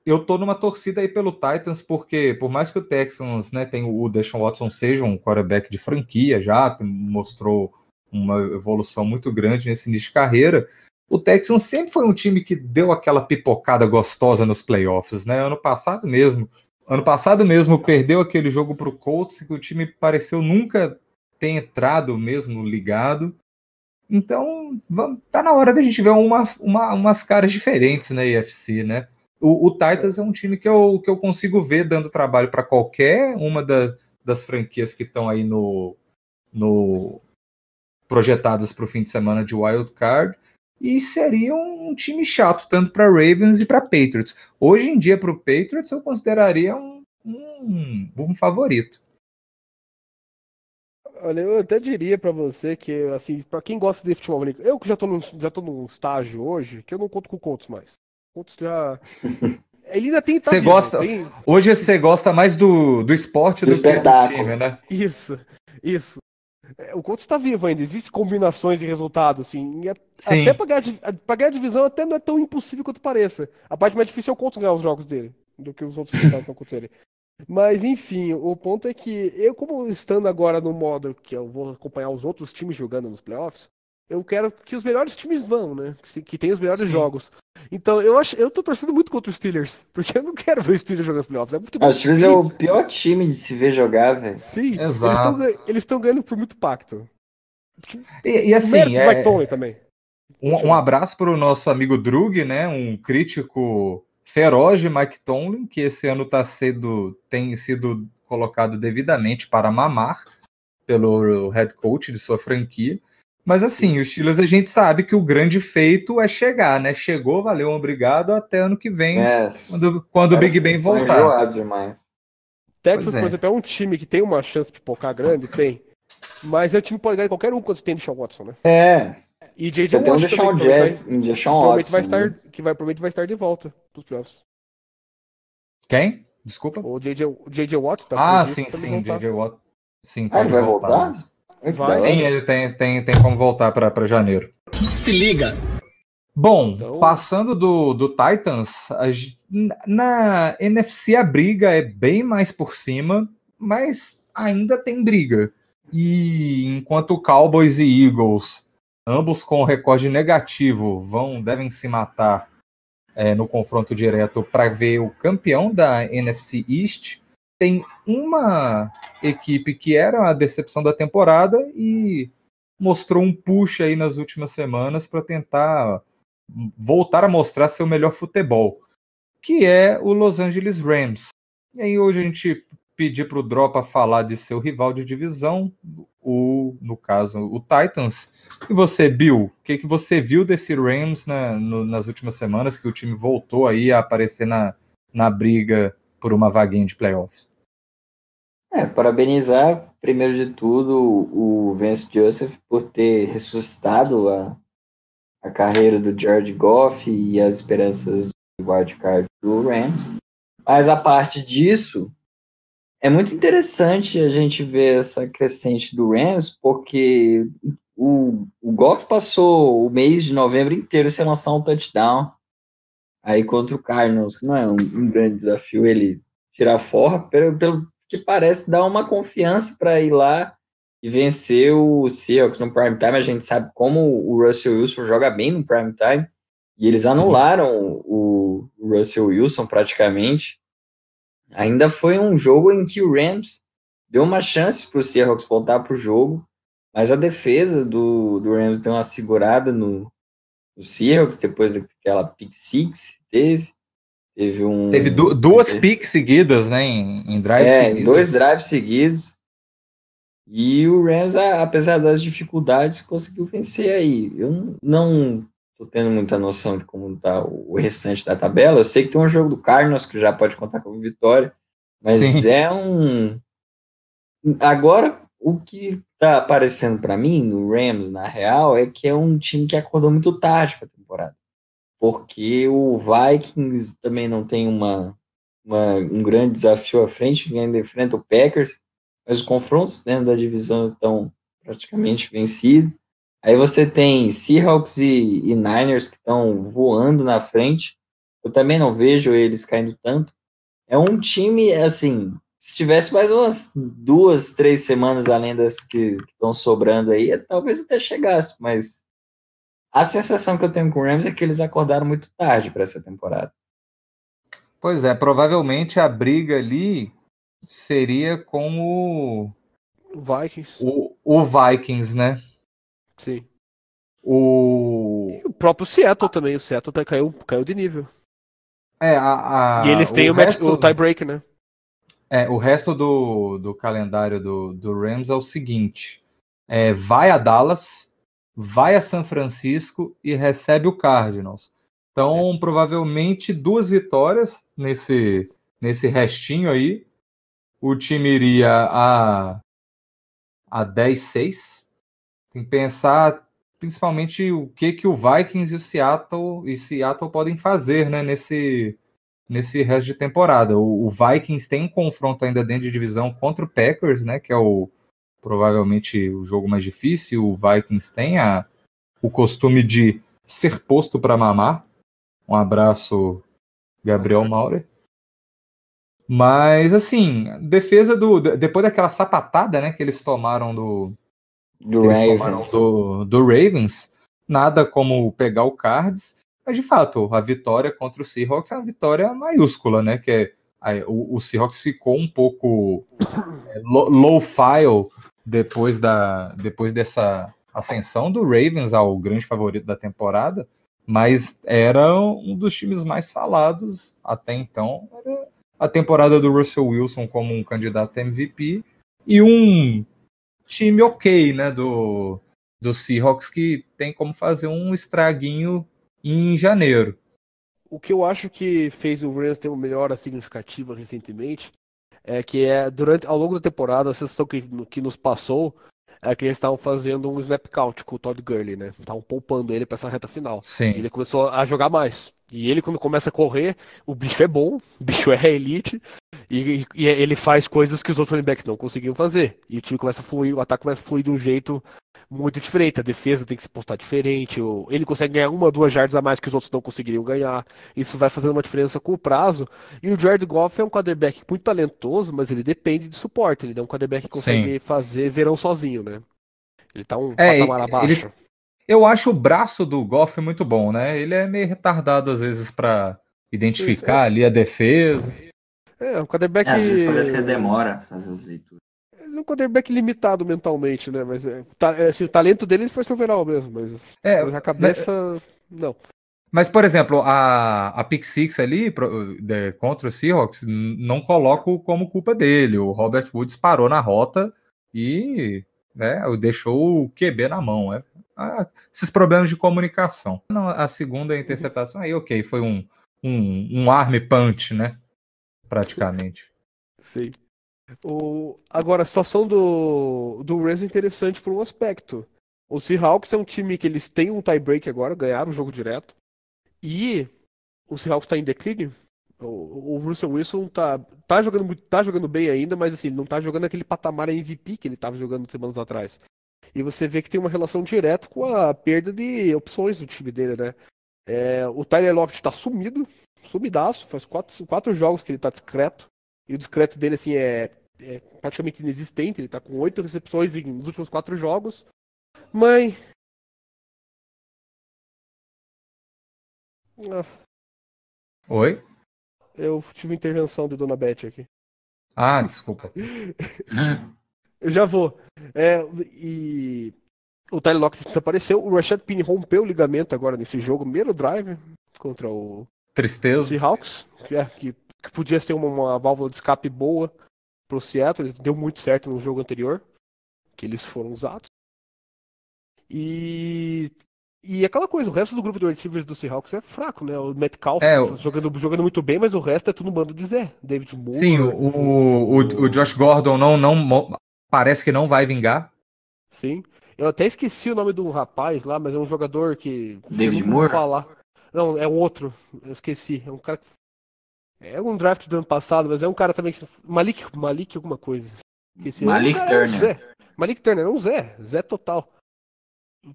Eu tô numa torcida aí pelo Titans, porque por mais que o Texans né, tem o Deshaun Watson seja um quarterback de franquia já, mostrou uma evolução muito grande nesse início de carreira, o Texans sempre foi um time que deu aquela pipocada gostosa nos playoffs, né? Ano passado mesmo. Ano passado mesmo perdeu aquele jogo pro Colts que o time pareceu nunca ter entrado mesmo ligado. Então, tá na hora da gente ver uma, uma- umas caras diferentes na EFC, né? O, o Titans é um time que eu, que eu consigo ver dando trabalho para qualquer uma da- das franquias que estão aí no, no projetadas para o fim de semana de Wild Card e seria um, um time chato tanto para Ravens e para Patriots. Hoje em dia para o Patriots eu consideraria um, um, um favorito. Olha, eu até diria pra você que, assim, pra quem gosta de futebol americano, eu que já tô num, já tô num estágio hoje, que eu não conto com o Colts mais. O Colts já. Ele ainda tem. tá Você vivo, gosta- tem- Hoje você gosta mais do, do esporte Do do, que do espetáculo. time, né? Isso, isso. É, O Colts tá vivo ainda, existem combinações e resultados, assim. e a- Sim. Até pra ganhar, pra ganhar a divisão até não é tão impossível quanto pareça. A parte mais difícil é o Colts ganhar os jogos dele, do que os outros resultados ele. Mas enfim, o ponto é que eu, como estando agora no modo que eu vou acompanhar os outros times jogando nos playoffs, eu quero que os melhores times vão, né? Que, que tenham os melhores Sim. jogos. Então eu acho, eu tô torcendo muito contra os Steelers, porque eu não quero ver os Steelers jogando os playoffs. É muito Ah, os Steelers é o pior time de se ver jogar, velho. Sim, Exato. eles estão ganhando por muito pacto. E, e o assim, é, Mike Tomlin também. Um, um abraço para o nosso amigo Drug, né? Um crítico feroz de Mike Tomlin, que esse ano tá sendo, tem sido colocado devidamente para mamar pelo head coach de sua franquia. Mas assim, os Steelers a gente sabe que o grande feito é chegar, né? Chegou, valeu, obrigado, até ano que vem, É, quando, quando o Big Ben voltar. demais. Texas, é. por exemplo, é um time que tem uma chance de pipocar grande, tem. Mas é um time que pode ganhar qualquer um quando você tem Deshaun Watson, né? É, E J.J. tem um Deshaun também, Jazz, vai, um Deshaun provavelmente vai Watson. estar, né? que vai, provavelmente vai estar de volta pros playoffs. Quem? Desculpa. O J.J. o J.J. Watt tá ah, sim, sim, voltar. J.J. Watt. Sim, Ah, ele vai voltar? mesmo. Hora. Sim, ele tem, tem, tem como voltar para janeiro. Se liga. Bom, Então- passando do, do Titans, a na NFC a briga é bem mais por cima, mas ainda tem briga. E enquanto Cowboys e Eagles, ambos com recorde negativo, vão devem se matar é, no confronto direto para ver o campeão da NFC East, tem uma equipe que era a decepção da temporada e mostrou um push aí nas últimas semanas para tentar voltar a mostrar seu melhor futebol, que é o Los Angeles Rams. E aí hoje a gente pedir para o Dropa falar de seu rival de divisão, o, no caso, o Titans. E você, Bill, o que, que você viu desse Rams no- nas últimas semanas, que o time voltou aí a aparecer na, na briga por uma vaguinha de playoffs? É, parabenizar, primeiro de tudo, o Vance Joseph por ter ressuscitado a, a carreira do Jared Goff e as esperanças de wildcard do Rams. Mas a parte disso, é muito interessante a gente ver essa crescente do Rams, porque o, o Goff passou o mês de novembro inteiro sem lançar um touchdown. Aí contra o Cardinals, que não é um, um grande desafio ele tirar fora, pelo, pelo que parece dar uma confiança para ir lá e vencer o Seahawks no prime time. A gente sabe como o Russell Wilson joga bem no prime time e eles Sim. anularam o, Russell Wilson praticamente. ainda foi um jogo em que o Rams deu uma chance para o Seahawks voltar para o jogo, mas a defesa do, do Rams deu uma segurada no, no Seahawks depois daquela pick six teve. Teve um. Teve du duas picks seguidas, né? Em, em drives é, seguidos. dois drives seguidos. E o Rams, apesar das dificuldades, conseguiu vencer aí. Eu não tô tendo muita noção de como tá o restante da tabela. Eu sei que tem um jogo do Cardinals que já pode contar com vitória, mas Sim. é um. Agora, o que tá aparecendo para mim no Rams, na real, é que é um time que acordou muito tarde para a temporada. Porque o Vikings também não tem uma, uma, um grande desafio à frente, ainda enfrenta o Packers mas os confrontos dentro da divisão estão praticamente vencidos. Aí você tem Seahawks e, e Niners que estão voando na frente. Eu também não vejo eles caindo tanto. É um time, assim, se tivesse mais umas duas, três semanas além das que estão sobrando aí, talvez até chegasse, mas a sensação que eu tenho com o Rams é que eles acordaram muito tarde para essa temporada. Pois é, provavelmente a briga ali seria com o. Vikings. O, o Vikings, né? Sim. O... E o próprio Seattle também. O Seattle tá, caiu, caiu de nível. É, a, a e eles têm o, o, resto... o tie-break, né? É, o resto do, do calendário do, do Rams é o seguinte: é, vai a Dallas, vai a São Francisco e recebe o Cardinals. Então, é. provavelmente duas vitórias nesse, nesse restinho aí o time iria a, a 10-6. Tem que pensar principalmente o que, que o Vikings e o Seattle e Seattle podem fazer né, nesse, nesse resto de temporada. O, o, Vikings tem um confronto ainda dentro de divisão contra o Packers, né, que é o provavelmente o jogo mais difícil. O Vikings tem a, o costume de ser posto para mamar. Um abraço, Gabriel Maurer. Mas, assim, defesa do. Depois daquela sapatada né, que eles tomaram do. Do Ravens. Do, do, Ravens, nada como pegar o Cards. Mas, de fato, a vitória contra o Seahawks é uma vitória maiúscula, né? Que é, o, o Seahawks ficou um pouco é, low file depois, da, depois dessa ascensão do Ravens ao grande favorito da temporada, mas era um dos times mais falados até então. Era a temporada do Russell Wilson como um candidato MVP e um time ok, né, do, do Seahawks que tem como fazer um estraguinho em janeiro. O que eu acho que fez o Rams ter uma melhora significativa recentemente é que é durante ao longo da temporada a sensação que, que nos passou é que eles estavam fazendo um snap count com o Todd Gurley, né? Estavam poupando ele para essa reta final. Sim. Ele começou a jogar mais. E ele, quando começa a correr, o bicho é bom, o bicho é elite, e, e, ele faz coisas que os outros running backs não conseguiam fazer. E o time começa a fluir, o ataque começa a fluir de um jeito muito diferente. A defesa tem que se postar diferente. Ele consegue ganhar uma, duas jardas a mais que os outros não conseguiriam ganhar. Isso vai fazendo uma diferença com o prazo. E o Jared Goff é um quarterback muito talentoso, mas ele depende de suporte. Ele é um quarterback que consegue Sim. fazer verão sozinho, né? Ele tá um é, patamar abaixo. Ele eu acho o braço do Goff muito bom, né? Ele é meio retardado às vezes para identificar é. ali a defesa. É, um quarterback. É, às vezes parece que demora fazer as leituras. É um quarterback limitado mentalmente, né? Mas é, tá, é, assim, o talento dele foi overall mesmo, mas, é, mas a cabeça. Mas, não. Mas, por exemplo, a, a Pick Six ali pro, de, contra o Seahawks, não coloco como culpa dele. O Robert Woods parou na rota e né, deixou o QB na mão. É, ah, esses problemas de comunicação. A segunda interceptação aí, ok, foi um, um, um arm punch, né? Praticamente. Sim. O... Agora, a situação do, do Rams é interessante por um aspecto. O Seahawks é um time que eles têm um tie-break agora, ganharam o jogo direto. E o Seahawks está em declínio. O, o Russell Wilson tá, tá, jogando, tá jogando bem ainda, mas assim, não tá jogando aquele patamar MVP que ele estava jogando semanas atrás. E você vê que tem uma relação direta com a perda de opções do time dele, né? É, o Tyler Lockett tá sumido, sumidaço, faz quatro, quatro jogos que ele tá discreto. E o discreto dele, assim, é, é praticamente inexistente. Ele tá com oito recepções nos últimos quatro jogos. Mãe. Ah. Oi? eu tive intervenção de Dona Beth aqui. Ah, desculpa. Eu já vou. É, e o Tyler Lockett desapareceu. O Rashad Penny rompeu o ligamento agora nesse jogo, primeiro drive contra o Tristeza. Seahawks, que, é, que, que podia ser uma, uma válvula de escape boa pro Seattle. Deu muito certo no jogo anterior, que eles foram usados. E e aquela coisa, o resto do grupo de receivers do Seahawks é fraco, né? O Metcalf É, o- jogando, jogando muito bem, mas o resto é tudo um bando de Zé. David Moore. Sim, o, o, o, o Josh Gordon não, não parece que não vai vingar. Sim. Eu até esqueci o nome de um rapaz lá, mas é um jogador que. David Moore? falar. Não, é um outro. Eu esqueci. É um cara que. É um draft do ano passado, mas é um cara também que. Malik, Malik alguma coisa. Esqueci. É um Malik cara, é um Turner. Zé. Malik Turner, é um Zé. Zé total.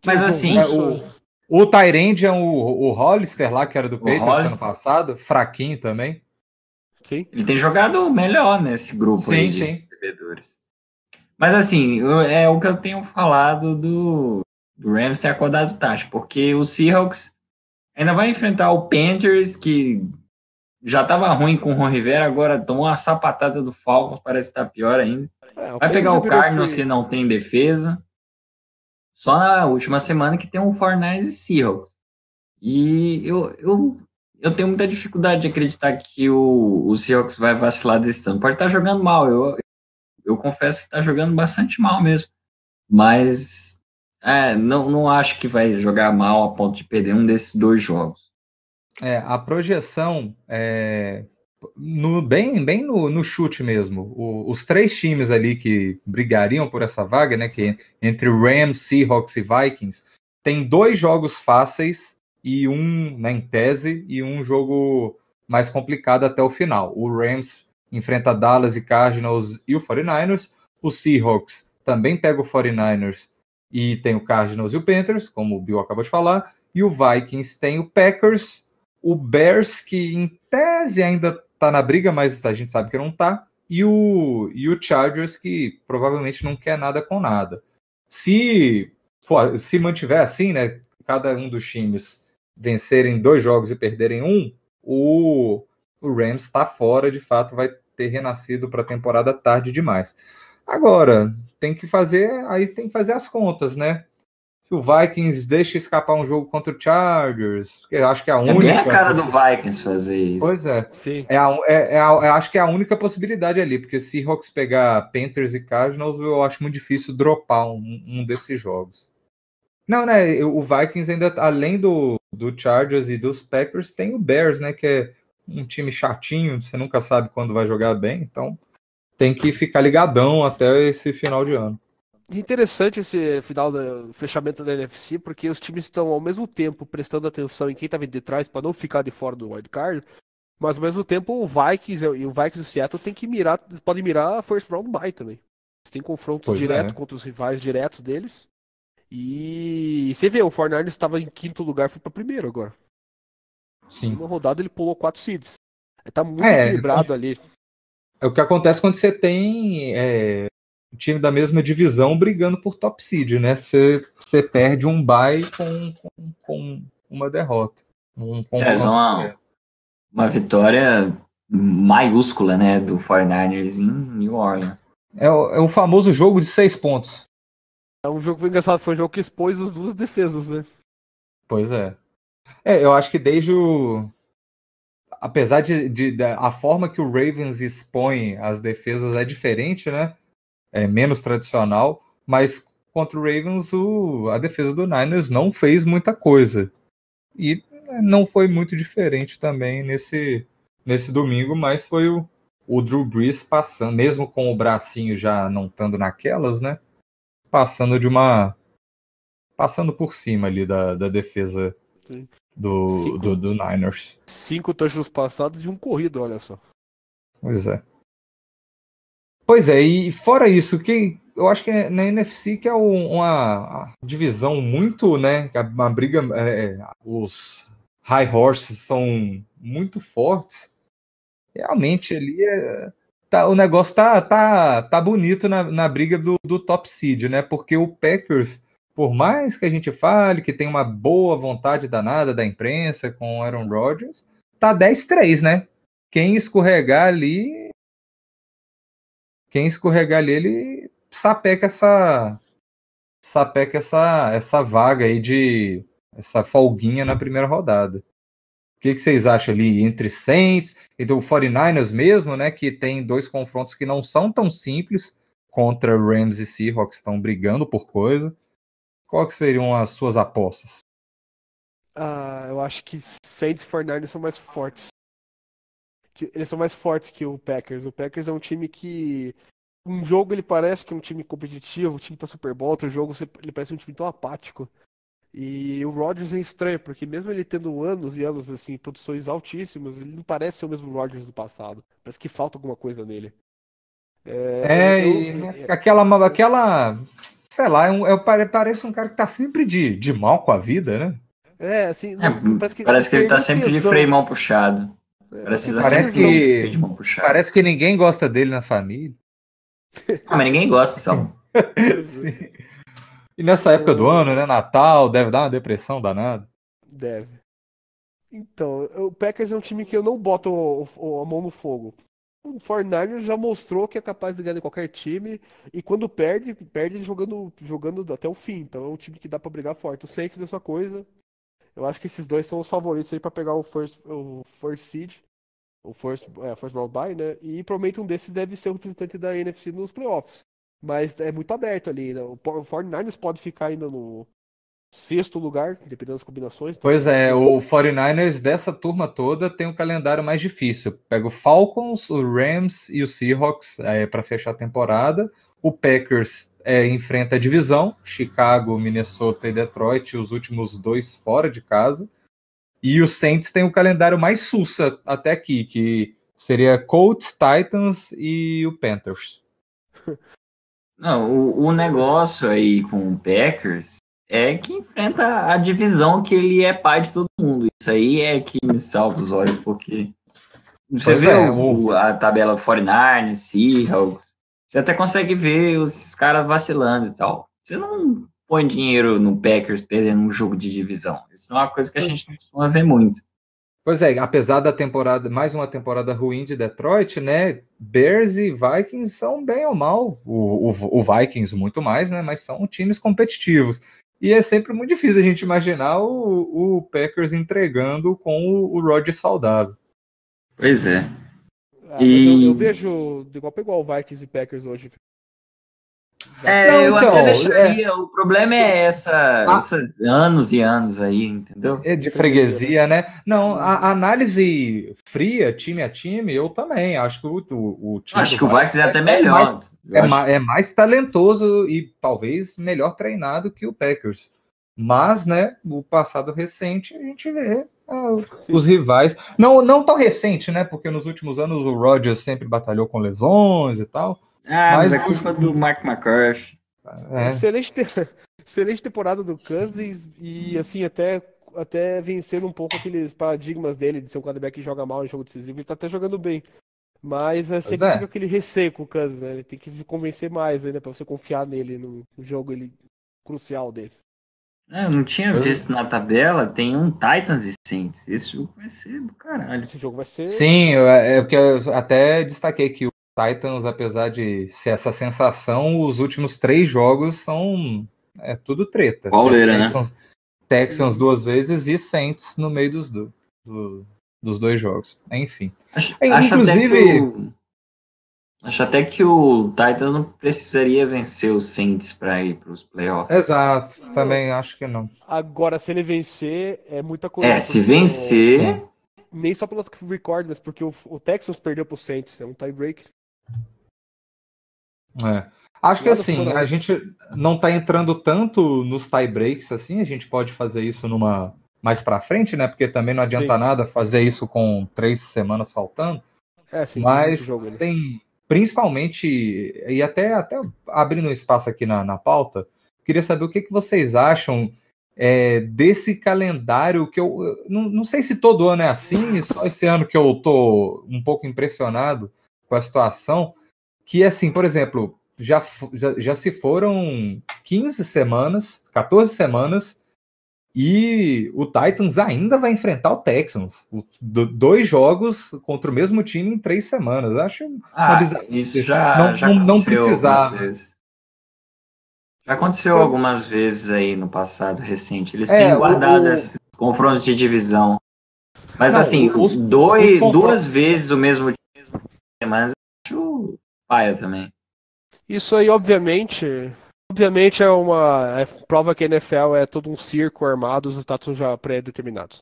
Mas Tipo, assim, É, o, o Tyrande é o, o Hollister lá, que era do Patriots ano passado, fraquinho também. Sim. Ele tem jogado melhor nesse grupo Sim, aí de sim. recebedores. Mas assim, eu- é o que eu tenho falado do, do Rams ter acordado tarde, porque o Seahawks ainda vai enfrentar o Panthers, que já estava ruim com o Ron Rivera, agora tomou uma sapatada do Falcons, parece estar pior ainda. É, Vai pegar o Cardinals, que não tem defesa. Só na última semana que tem o 49 e Seahawks. E eu, eu, eu tenho muita dificuldade de acreditar que o, o Seahawks vai vacilar desse tanto. Pode estar jogando mal, eu, eu confesso que está jogando bastante mal mesmo. Mas é, não, não acho que vai jogar mal a ponto de perder um desses dois jogos. É, a projeção é no, bem, bem no, no chute mesmo. O- os três times ali que brigariam por essa vaga, né? Que entre Rams, Seahawks e Vikings, tem dois jogos fáceis e um, né, em tese, e um jogo mais complicado até o final. O Rams enfrenta Dallas e Cardinals e o 49ers. O Seahawks também pega o 49ers e tem o Cardinals e o Panthers, como o Bill acabou de falar. E o Vikings tem o Packers, o Bears, que em tese ainda tá na briga, mas a gente sabe que não tá, e o, e o Chargers, que provavelmente não quer nada com nada. Se, for, se mantiver assim, né, cada um dos times vencerem dois jogos e perderem um, o, o Rams está fora, de fato, vai ter renascido para a temporada tarde demais. Agora, tem que fazer, aí tem que fazer as contas, né? Se o Vikings deixa escapar um jogo contra o Chargers, que eu acho que é a É única. bem a cara do Vikings fazer isso. Pois é. Sim. É, a, é, é a- eu acho que é a única possibilidade ali, porque se Seahawks pegar Panthers e Cardinals, eu acho muito difícil dropar um, um desses jogos. Não, né? O Vikings ainda, além do, do Chargers e dos Packers, tem o Bears, né? Que é um time chatinho, você nunca sabe quando vai jogar bem, então tem que ficar ligadão até esse final de ano. Interessante esse final do fechamento da NFC, porque os times estão ao mesmo tempo prestando atenção em quem tá vindo de trás para não ficar de fora do wildcard, mas ao mesmo tempo o Vikings e o Vikings e o Seattle tem que mirar, podem mirar a first round bye também. Eles têm confrontos Pois diretos é. contra os rivais diretos deles. E você vê, o Fortnite estava em quinto lugar, foi para primeiro agora. Sim. Uma rodada ele pulou quatro seeds. Tá muito É, equilibrado ali. É o que acontece quando você tem é, um time da mesma divisão brigando por top seed, né? Você, você perde um bye com, com, com uma derrota. Um É, só uma, uma vitória maiúscula, né, do 49ers em New Orleans. é, o, é o famoso jogo de seis pontos. É um jogo que foi engraçado, foi um jogo que expôs as duas defesas, né? Pois é. É, eu acho que desde o. Apesar de, de- da a forma que o Ravens expõe as defesas é diferente, né? É menos tradicional, mas contra o Ravens o, a defesa do Niners não fez muita coisa. E né, não foi muito diferente também nesse, nesse domingo, mas foi o, o Drew Brees passando, mesmo com o bracinho já não estando naquelas, né? Passando de uma. Passando por cima ali da, da defesa do, Cinco. do, do Niners. Cinco touchdowns passados e um corrido, olha só. Pois é. Pois é, e fora isso, que eu acho que é na NFC que é um- uma divisão muito, né? Uma briga. é, os high horses são muito fortes. Realmente ali é, tá, o negócio tá, tá, tá bonito na, na briga do, do top seed, né? Porque o Packers, por mais que a gente fale que tem uma boa vontade danada da imprensa com o Aaron Rodgers, tá 10-3, né? quem escorregar ali, quem escorregar ali, ele sapeca essa sapeca essa essa vaga aí de essa folguinha na primeira rodada. O que, que vocês acham ali entre Saints e do 49ers mesmo, né, que tem dois confrontos que não são tão simples contra Rams e Seahawks, estão brigando por coisa. Qual que seriam as suas apostas? Ah, eu acho que Saints e 49ers são mais fortes. Que- Eles são mais fortes que o Packers. O Packers é um time que. Um jogo ele parece que é um time competitivo, o time tá super bom, outro jogo ele parece um time tão apático. E o Rodgers é estranho, porque mesmo ele tendo anos e anos, assim, produções altíssimas, ele não parece ser o mesmo Rodgers do passado. Parece que falta alguma coisa nele. É, eu- e eu- aquela, aquela, sei lá, é um- é, pare- parece um cara que tá sempre de, de mal com a vida, né? É, assim, É, parece que, parece que ele tá sempre de freio mão puxado. É, Parece que assim, Parece que-. Parece que ninguém gosta dele na família. Ah, mas ninguém gosta, Sal. Sim. E nessa época do ano, né? Natal, deve dar uma depressão danada. Deve. Então, o Packers é um time que eu não boto o- o- a mão no fogo. O 49ers já mostrou que é capaz de ganhar em qualquer time e quando perde, perde jogando, jogando até o fim. Então é um time que dá pra brigar forte. O Saints é a mesma coisa. Eu acho que esses dois são os favoritos aí pra pegar o first, o first seed, o first, é, first round né? E provavelmente um desses deve ser o representante da NFC nos playoffs. Mas é muito aberto ali, né? O 49ers pode ficar ainda no sexto lugar, dependendo das combinações. Pois é, o 49ers dessa turma toda tem o calendário mais difícil. Pega o Falcons, o Rams e o Seahawks é, para fechar a temporada. O Packers é, enfrenta a divisão, Chicago, Minnesota e Detroit, os últimos dois fora de casa. E o Saints tem o calendário mais sussa até aqui, que seria Colts, Titans e o Panthers. Não, o, o negócio aí com o Packers é que enfrenta a divisão que ele é pai de todo mundo. Isso aí é que me salta os olhos, porque você Pois vê é, o- a tabela 49ers, Seahawks, você até consegue ver os caras vacilando e tal. Você não põe dinheiro no Packers perdendo um jogo de divisão. Isso não é uma coisa que a gente não costuma ver muito. Pois é, apesar da temporada, mais uma temporada ruim de Detroit, né? Bears e Vikings são bem ou mal, o, o, o Vikings muito mais, né? Mas são times competitivos. E é sempre muito difícil a gente imaginar o, o Packers entregando com o, o Rodgers saudável. Pois é. Ah, E- eu, eu vejo de igual para igual Vikings e Packers hoje. É, Não, eu então, até deixaria. O problema é essa, Ah. esses anos e anos aí, entendeu? É de freguesia, né? Não, a, a análise fria, time a time, eu também. Acho que o, o, o time. Acho que o Vikings é até é melhor. mais- é, ma- é mais talentoso e talvez melhor treinado que o Packers. Mas, né, o passado recente a gente vê os rivais. Não, não tão recente, né? Porque nos últimos anos o Rodgers sempre batalhou com lesões e tal. Ah, mas mas é o- culpa do Mark McCarthy. É, Excelente, te- excelente temporada do Cousins e assim até até vencendo um pouco aqueles paradigmas dele de ser um quarterback que joga mal em jogo decisivo, ele tá até jogando bem. Mas é, sempre é. aquele receio com o Cousins, né? Ele tem que convencer mais ainda pra você confiar nele num jogo ele, crucial desse. Ah, eu não tinha Eu- visto na tabela, tem um Titans e Saints. Esse jogo vai ser do caralho. Esse jogo vai ser Sim, é é porque eu até destaquei que o Titans, apesar de ser essa sensação, os últimos três jogos são é tudo treta. Pauleira, né? Texans, Texans duas vezes e Saints no meio dos, do- do- dos dois jogos. Enfim. Acho, É, acho até inclusive- que o, acho até que o Titans não precisaria vencer os Saints pra ir pros playoffs. Exato, também acho que não. Agora, se ele vencer, é muita coisa. É, se porque o- vencer, Nem só pelo record, mas porque o, o Texans perdeu pro Saints, é um tie-break. É. Acho que assim, a gente não tá entrando tanto nos tie breaks assim, a gente pode fazer isso numa mais pra frente, né? Porque também não adianta Sim. nada fazer isso com três semanas faltando. É, sim, Mas tem jogo ali. tem principalmente, e até, até abrindo um espaço aqui na, na pauta, queria saber o que, que vocês acham é, desse calendário que eu, eu não, não sei se todo ano é assim, só esse ano que eu tô um pouco impressionado com a situação, que assim, por exemplo, já, já, já se foram 15 semanas, 14 semanas, E o Titans ainda vai enfrentar o Texans. O, do, dois jogos contra o mesmo time em três semanas. Acho Ah, bizarro. isso já, Não- já não- não aconteceu precisava. algumas vezes. Já aconteceu Então- algumas vezes aí no passado recente. Eles É, têm guardado o- esses confrontos de divisão. Mas Não, assim, os- dois, os confron- duas vezes o mesmo time em semanas, eu acho paia também. Isso aí, obviamente, obviamente é uma é prova que a NFL é todo um circo armado, os status são já pré-determinados.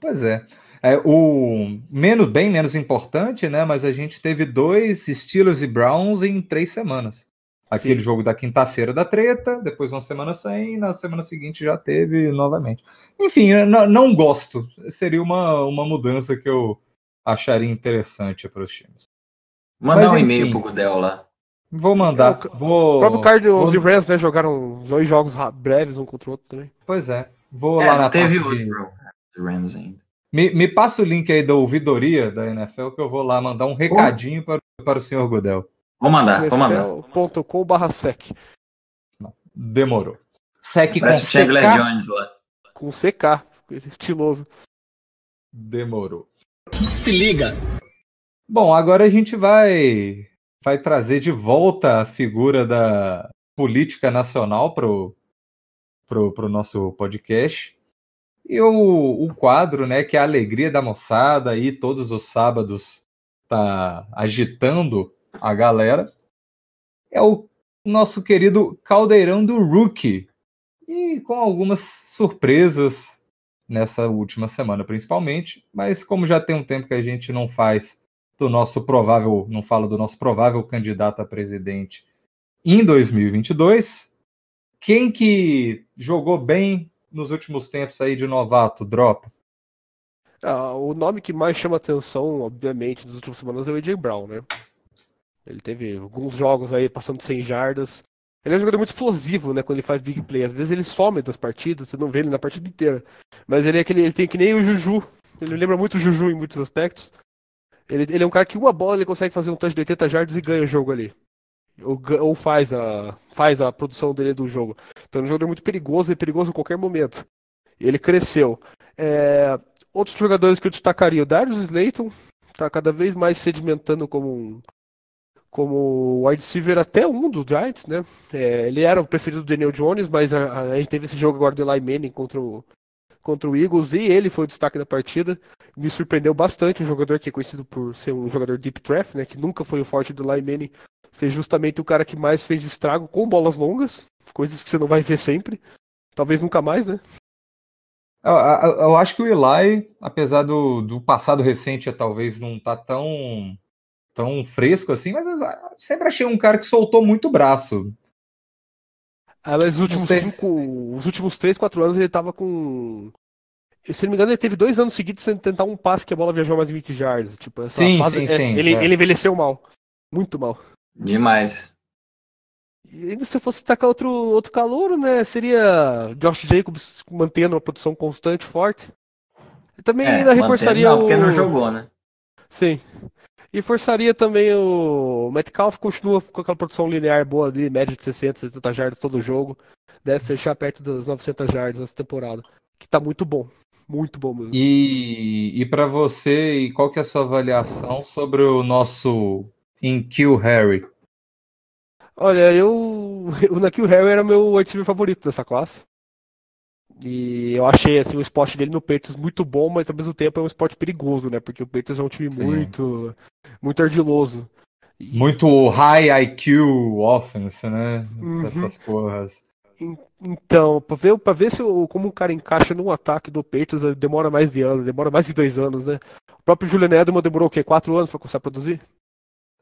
Pois é. É, o menos, bem menos importante, né? Mas a gente teve dois Steelers e Browns em três semanas. Aquele Sim. jogo da quinta-feira da treta, depois uma semana sem, e na semana seguinte já teve novamente. Enfim, não, não gosto. Seria uma, uma mudança que eu acharia interessante para os times. Mandar Mas, um enfim. e-mail pro Gudel lá. Vou mandar. É, o- vou, O próprio Cardinals vou- e Rams, né, jogaram dois jogos breves um contra o outro também. Pois é. Vou É, lá na teve parte outro de- Rams ainda. Me, me passa o link aí da ouvidoria da NFL que eu vou lá mandar um recadinho para, para o senhor Godel. Vou mandar, vou mandar. NFL.com.br sec, Demorou. Sec com o Chandler CK. Jones lá. com CK, estiloso. Demorou. Se liga. Bom, agora a gente vai vai trazer de volta a figura da política nacional pro, pro, pro nosso podcast. E o, o quadro, né, que é a alegria da moçada aí todos os sábados tá agitando a galera, é o nosso querido Caldeirão do Rookie. E com algumas surpresas nessa última semana, principalmente, mas como já tem um tempo que a gente não faz do nosso provável, não fala do nosso provável candidato a presidente em 2022, quem que jogou bem nos últimos tempos aí de novato, dropa? Ah, o nome que mais chama atenção, obviamente, nas últimas semanas é o AJ Brown, né? Ele teve alguns jogos aí passando de 100 jardas. Ele é um jogador muito explosivo, né? Quando ele faz big play. Às vezes ele some das partidas, você não vê ele na partida inteira. Mas ele é aquele, ele tem que nem o Juju. Ele lembra muito o Juju em muitos aspectos. Ele, ele é um cara que uma bola ele consegue fazer um touch de 80 jardas e ganha o jogo ali. Ou, ou faz, a, faz a produção dele do jogo. Então é um jogador muito perigoso e perigoso a qualquer momento. Ele cresceu. É, outros jogadores que eu destacaria, o Darius Slayton está cada vez mais sedimentando como um como wide receiver até um do Giants, né? É, ele era o preferido do Daniel Jones, mas a, a- a gente teve esse jogo agora do Eli Manning contra o, contra o Eagles e ele foi o destaque da partida. Me surpreendeu bastante um jogador que é conhecido por ser um jogador deep threat, né? Que nunca foi o forte do Manning, ser justamente o cara que mais fez estrago com bolas longas, coisas que você não vai ver sempre. Talvez nunca mais, né? Eu, eu- eu acho que o Eli, apesar do, do passado recente talvez não tá tão, tão fresco assim, mas eu sempre achei um cara que soltou muito braço. Ah, mas os últimos cinco, os últimos 3, 4 anos ele tava com. Se não me engano, ele teve dois anos seguidos sem tentar um passe que a bola viajou mais de 20 yards. Tipo, essa Sim, fase- sim, é, sim, Ele, é. ele envelheceu mal. Muito mal. Demais. E ainda se eu fosse destacar outro, outro calouro, né? Seria Josh Jacobs mantendo uma produção constante, forte. E também É, ainda reforçaria não, o. porque não jogou, né? Sim. E forçaria também o Metcalf, continua com aquela produção linear boa ali, média de 60, 70 jardas todo jogo. Deve fechar perto das 900 jardas essa temporada. Que tá muito bom. Muito bom mesmo. E, e para você, e qual que é a sua avaliação sobre o nosso Kill Harry? Olha, eu. O Nakil Harry era meu wide favorito dessa classe. E eu achei assim, o spot dele no Patriots muito bom, mas ao mesmo tempo é um spot perigoso, né? Porque o Patriots é um time Sim. muito. muito ardiloso. E- Muito high IQ offense, né? Uhum. Essas porras. Então, pra ver, pra ver se o, como o cara encaixa num ataque do eh, demora mais de ano, demora mais de dois anos, né? O próprio Julian Edelman demorou o quê? Quatro anos pra começar a produzir?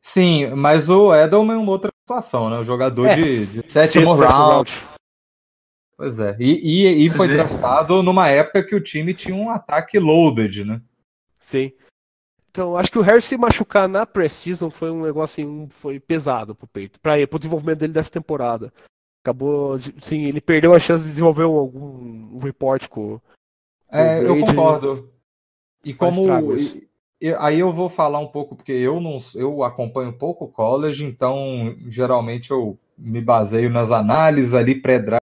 Sim, mas o Edelman é uma outra situação, né? O jogador É, de, de sétimo sétimo round. Pois é. E, e, e foi é. draftado numa época que o time tinha um ataque loaded, né? Sim. Então, acho que o Harris se machucar na pré-season foi um negócio assim, um- foi pesado pro peito, para pro desenvolvimento dele dessa temporada. Acabou, de- sim, ele perdeu a chance de desenvolver um- algum um report com É, O eu concordo. E como e- e- aí eu vou falar um pouco porque eu não eu acompanho pouco o college, então geralmente eu me baseio nas análises ali pré-draft,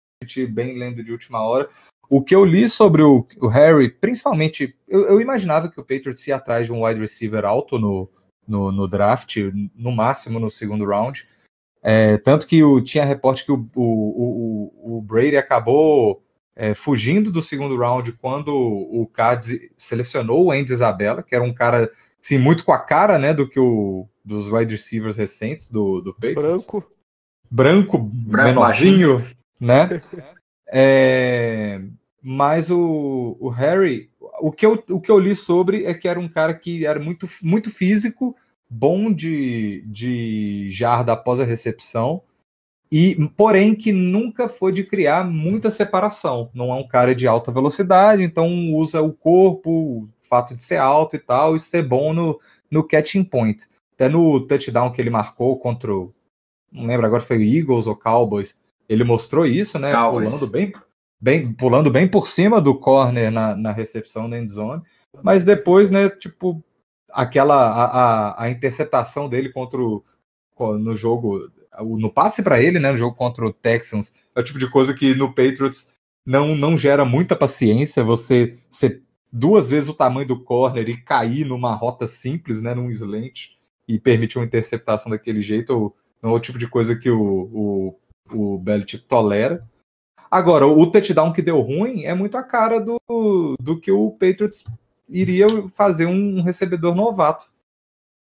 bem lendo de última hora. O que eu li sobre o, o Harry, principalmente, eu, eu, imaginava que o Patriots ia atrás de um wide receiver alto no, no, no draft, no máximo no segundo round. É, tanto que o, tinha reporte que o, o, o, Brady acabou é, fugindo do segundo round quando o Cards selecionou o Andy Isabella, que era um cara assim, muito com a cara né, do que o dos wide receivers recentes do, do Patriots. Branco. Branco, Branco menorzinho, né? É, mas o, o Harry, o que, eu, o que eu li sobre é que era um cara que era muito, muito físico, bom de, de jarda após a recepção, e porém que nunca foi de criar muita separação. Não é um cara de alta velocidade, então usa o corpo, o fato de ser alto e tal, e ser bom no, no catching point. Até no touchdown que ele marcou contra o. Não lembro agora foi o Eagles ou Cowboys. Ele mostrou isso, né? Cowboys. Pulando bem, bem, pulando bem por cima do corner na, na recepção da endzone. Mas depois, né, tipo, aquela a, a, a interceptação dele contra o, no jogo no passe para ele, né, no jogo contra o Texans, é o tipo de coisa que no Patriots não, não gera muita paciência você ser duas vezes o tamanho do corner e cair numa rota simples, né, num slant e permitir uma interceptação daquele jeito, não é o tipo de coisa que o, o, o Belichick tolera. Agora, o touchdown que deu ruim é muito a cara do, do que o Patriots iria fazer um recebedor novato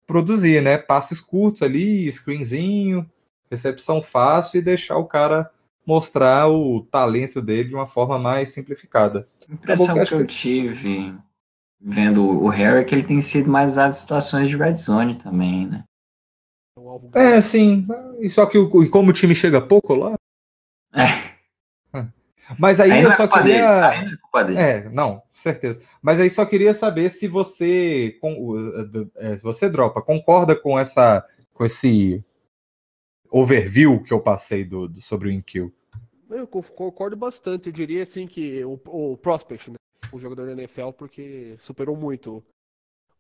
produzir, né? Passes curtos ali, screenzinho, recepção fácil e deixar o cara mostrar o talento dele de uma forma mais simplificada. A impressão que, que eu tive vendo o Harry é que ele tem sido mais usado em situações de red zone também, né? É, sim. E só que o, como o time chega pouco lá. É. Mas aí, aí eu é só queria. Aí não é, é, não, certeza. Mas aí só queria saber se você, com, é, você dropa, concorda com essa, com esse overview que eu passei do, do sobre o Inkill. Eu concordo bastante. Eu diria assim que o, o Prospect, né? o jogador da NFL, porque superou muito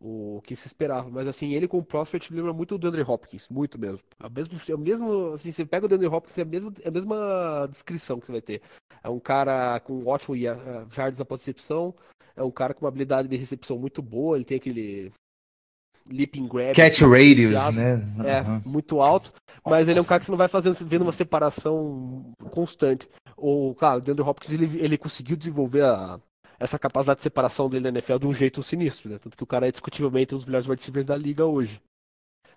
o que se esperava. Mas assim, ele com o Prospect lembra muito o DeAndre Hopkins, muito mesmo. A mesmo, é o mesmo assim, você pega o DeAndre Hopkins, é a, mesma, é a mesma descrição que você vai ter. É um cara com ótimo jardas após recepção, é um cara com uma habilidade de recepção muito boa, ele tem aquele leaping grab. Catch radius, né? É, uhum. muito alto. Mas ele é um cara que você não vai fazendo, vendo uma separação constante. Ou, claro, o DeAndre Hopkins, ele, ele conseguiu desenvolver a, essa capacidade de separação dele na NFL de um jeito sinistro, né? Tanto que o cara é discutivelmente um dos melhores wide receivers da liga hoje.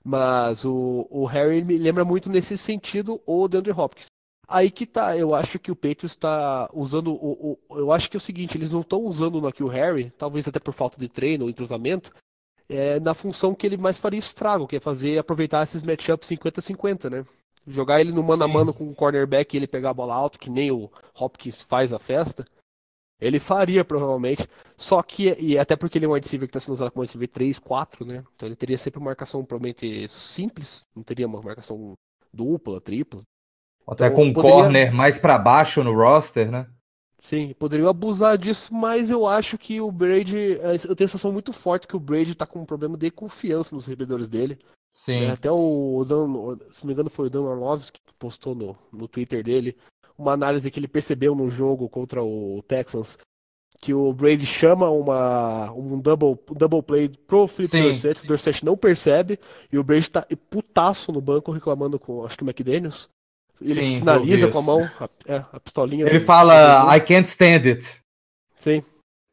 Mas o, o Harry me lembra muito nesse sentido o DeAndre Hopkins. Aí que tá, eu acho que o Patriots está usando o, o, Eu acho que é o seguinte, eles não estão usando aqui o Harry, talvez até por falta de treino ou entrosamento, é, na função que ele mais faria estrago, que é fazer aproveitar esses matchups 50-50, né? Jogar ele no mano Sim. a mano com o cornerback e ele pegar a bola alta, que nem o Hopkins faz a festa. Ele faria, provavelmente. Só que, e até porque ele é um wide receiver que está sendo usado como wide receiver 3, 4, né? Então ele teria sempre uma marcação provavelmente simples, não teria uma marcação dupla, tripla. Até então, com um poderia... corner mais para baixo no roster, né? Sim, poderiam abusar disso, mas eu acho que o Brady. É, eu tenho a sensação muito forte que o Brady tá com um problema de confiança nos recebedores dele. Sim. É, até o Dan, se não me engano, foi o Dan Orlovsky que postou no, no Twitter dele uma análise que ele percebeu no jogo contra o Texans, que o Brady chama uma, um double, double play pro Felipe Dorset, o Dorset não percebe, e o Brady tá putaço no banco reclamando com, acho que o McDaniels. Ele Sim, sinaliza com a mão, a, é, a pistolinha. Ele fala, I can't stand it. Sim.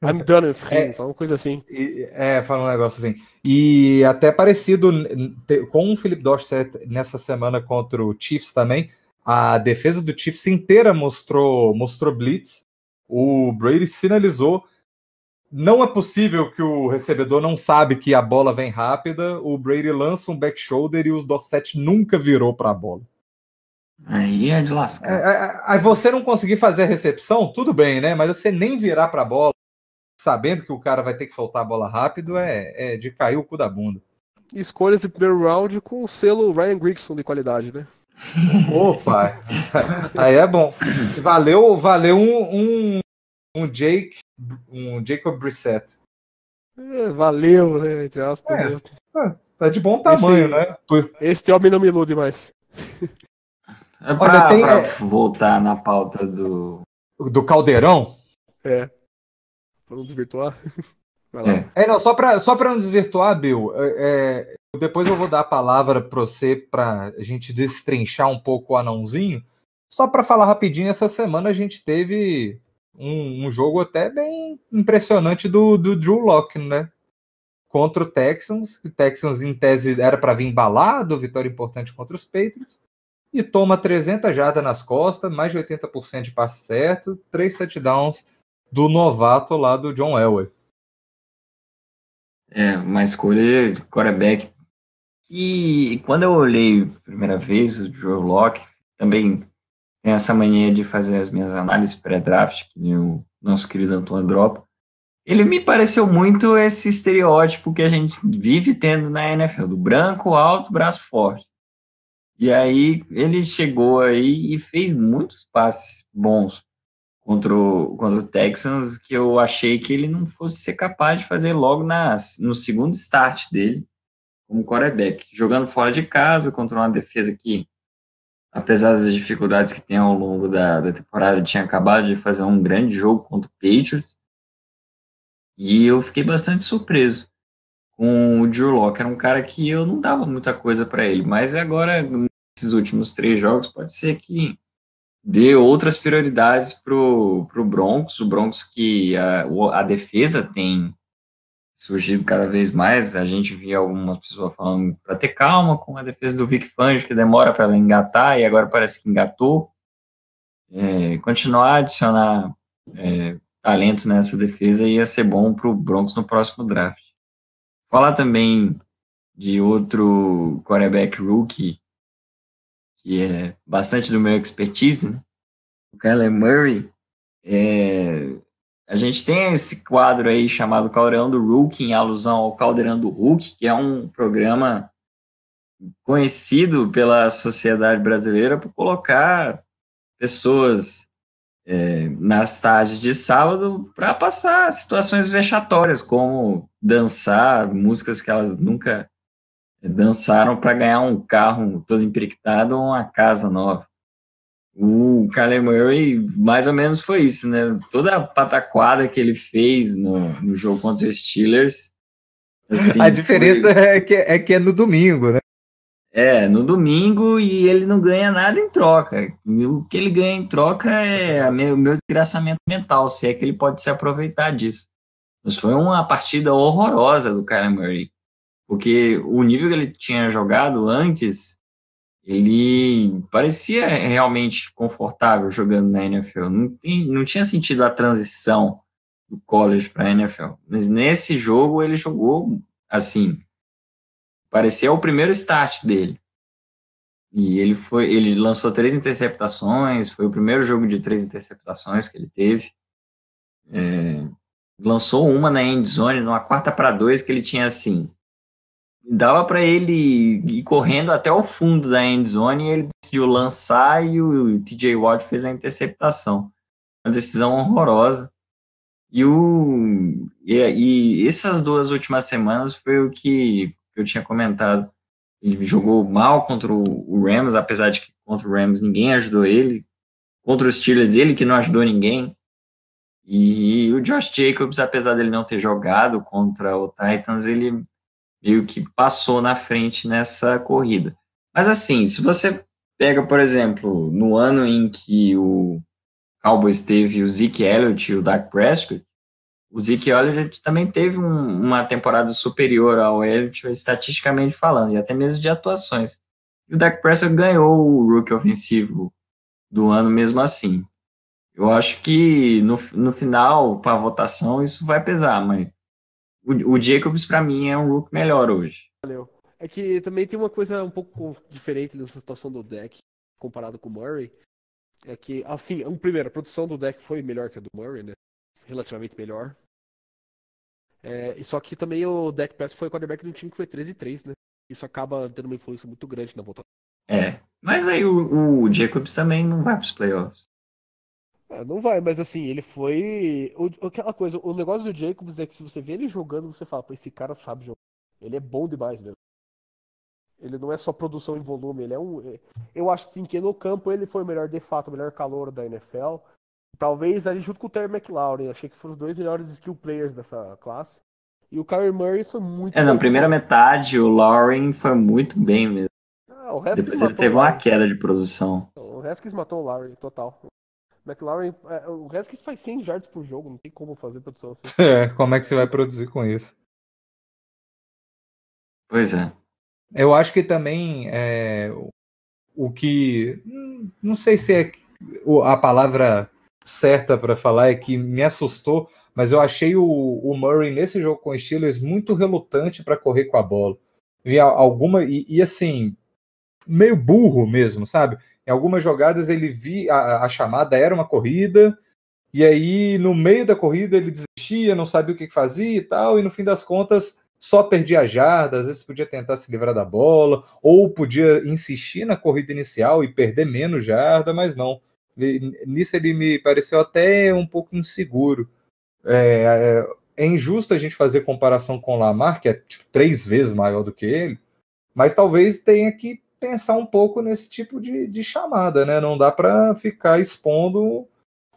I'm done with him, é, uma coisa assim. É, fala um negócio assim. E até parecido com o Philip Dorset nessa semana contra o Chiefs também, a defesa do Chiefs inteira mostrou, mostrou blitz. O Brady sinalizou. Não é possível que o recebedor não sabe que a bola vem rápida. O Brady lança um back shoulder e o Dorset nunca virou para a bola. Aí é de lascar. É, é, aí você não conseguir fazer a recepção, tudo bem, né? Mas você nem virar para a bola, sabendo que o cara vai ter que soltar a bola rápido, é, é de cair o cu da bunda. Escolhas de primeiro round com o selo Ryan Grigson de qualidade, né? Opa! Aí é bom. Valeu, valeu um, um, um Jake, um Jacob Brissett. É, valeu, né? Entre aspas. É, é, é de bom tamanho, esse, né? Este homem não me ilude mais. É pra, Olha, tem, pra voltar na pauta do. Do Caldeirão? É. Pra não desvirtuar. Vai lá. É. É, não, só para só pra não desvirtuar, Bill, é, é, depois eu vou dar a palavra para você para a gente destrinchar um pouco o anãozinho. Só para falar rapidinho, essa semana a gente teve um, um jogo até bem impressionante do, do Drew Locke, né? Contra o Texans. O Texans, em tese, era para vir embalado, vitória importante contra os Patriots. E toma 300 jardas nas costas, mais de 80% de passe certo, três touchdowns do novato lá do John Elway. É, uma escolha de quarterback. E quando eu olhei a primeira vez o Joe Locke, também tem essa mania de fazer as minhas análises pré-draft, que nem o nosso querido Antônio Drop. Ele me pareceu muito esse estereótipo que a gente vive tendo na NFL, do branco, alto, braço forte. E aí ele chegou aí e fez muitos passes bons contra o, contra o Texans que eu achei que ele não fosse ser capaz de fazer logo nas, no segundo start dele como quarterback, jogando fora de casa contra uma defesa que, apesar das dificuldades que tem ao longo da, da temporada, tinha acabado de fazer um grande jogo contra o Patriots. E eu fiquei bastante surpreso com o Drew Locke. Era um cara que eu não dava muita coisa para ele, mas agora, nesses últimos três jogos, pode ser que dê outras prioridades pro, pro Broncos. O Broncos que a, a defesa tem surgido cada vez mais. A gente via algumas pessoas falando para ter calma com a defesa do Vic Fangio, que demora para ela engatar, e agora parece que engatou. É, continuar a adicionar é, talento nessa defesa ia ser bom para o Broncos no próximo draft. Falar também de outro quarterback rookie, que é bastante do meu expertise, né? o Kyler Murray. É, a gente tem esse quadro aí chamado Caldeirão do Rookie, em alusão ao Caldeirão do Hulk, que é um programa conhecido pela sociedade brasileira por colocar pessoas é, nas tardes de sábado para passar situações vexatórias, como dançar músicas que elas nunca dançaram para ganhar um carro todo empiriquitado ou uma casa nova. O Kyler Murray, mais ou menos, foi isso, né? Toda a pataquada que ele fez no, no jogo contra os Steelers. assim, a diferença foi- é que, é que é no domingo, né? é, no domingo e ele não ganha nada em troca. O que ele ganha em troca é a meu- o meu desgraçamento mental, se é que ele pode se aproveitar disso. Mas foi uma partida horrorosa do Kyler Murray. Porque o nível que ele tinha jogado antes, ele parecia realmente confortável jogando na NFL. Não, tem- não tinha sentido a transição do college para a NFL. Mas nesse jogo ele jogou assim, parecia o primeiro start dele. E ele foi, ele lançou três interceptações, foi o primeiro jogo de três interceptações que ele teve. É, lançou uma na end zone, numa quarta para dois que ele tinha assim, dava para ele ir correndo até o fundo da end zone e ele decidiu lançar e o TJ Watt fez a interceptação. Uma decisão horrorosa. E, o, e, e essas duas últimas semanas foi o que eu tinha comentado. Ele jogou mal contra o Rams, apesar de que contra o Rams ninguém ajudou ele. Contra os Steelers, ele que não ajudou ninguém. E o Josh Jacobs, apesar dele não ter jogado contra o Titans, ele meio que passou na frente nessa corrida. Mas assim, se você pega, por exemplo, no ano em que o Cowboys teve o Zeke Elliott e o Dak Prescott, o Zeke Elliott também teve um- uma temporada superior ao Elliott, estatisticamente falando, e até mesmo de atuações. E o Dak Prescott ganhou o rookie ofensivo do ano mesmo assim. Eu acho que no, no final, para a votação, isso vai pesar, mas o, o Jacobs, para mim, é um rookie melhor hoje. É que também tem uma coisa um pouco diferente nessa situação do deck, comparado com o Murray. É que, assim, um, primeiro, a produção do deck foi melhor que a do Murray, né? Relativamente melhor. É, só que também o deck Press foi o quarterback de um time que foi 13 e 3, né? Isso acaba tendo uma influência muito grande na votação. É, mas aí o, o Jacobs também não vai para os playoffs. É, não vai, mas assim, ele foi. o- aquela coisa, o negócio do Jacobs é que se você vê ele jogando, você fala, pô, esse cara sabe jogar. Ele é bom demais mesmo. Ele não é só produção em volume, ele é um. é- Eu acho assim que no campo ele foi o melhor, de fato, o melhor calor da NFL. Talvez ali junto com o Terry McLaurin. Achei que foram os dois melhores skill players dessa classe. E o Kyrie Murray foi muito. É, na primeira metade, o Lauren foi muito bem mesmo. Ah, Depois ele teve uma queda de produção. O Haskins matou o Lowry, total. O McLaurin, é, o Haskins faz 100 jardas por jogo, não tem como fazer produção assim. É, como é que você vai produzir com isso? Pois é. Eu acho que também é, o- o que. Não sei se é o- a palavra certa para falar é que me assustou, mas eu achei o, o Murray nesse jogo com os Steelers muito relutante para correr com a bola. E a- alguma e, e, assim meio burro mesmo, sabe? Em algumas jogadas ele vi a, a chamada era uma corrida e aí no meio da corrida ele desistia, não sabia o que fazia e tal, e no fim das contas só perdia jardas, às vezes podia tentar se livrar da bola, ou podia insistir na corrida inicial e perder menos jarda, mas não. Ele- nisso ele me pareceu até um pouco inseguro. É, é- é injusto a gente fazer comparação com o Lamar, que é tipo, três vezes maior do que ele, mas talvez tenha que pensar um pouco nesse tipo de, de chamada, né? Não dá para ficar expondo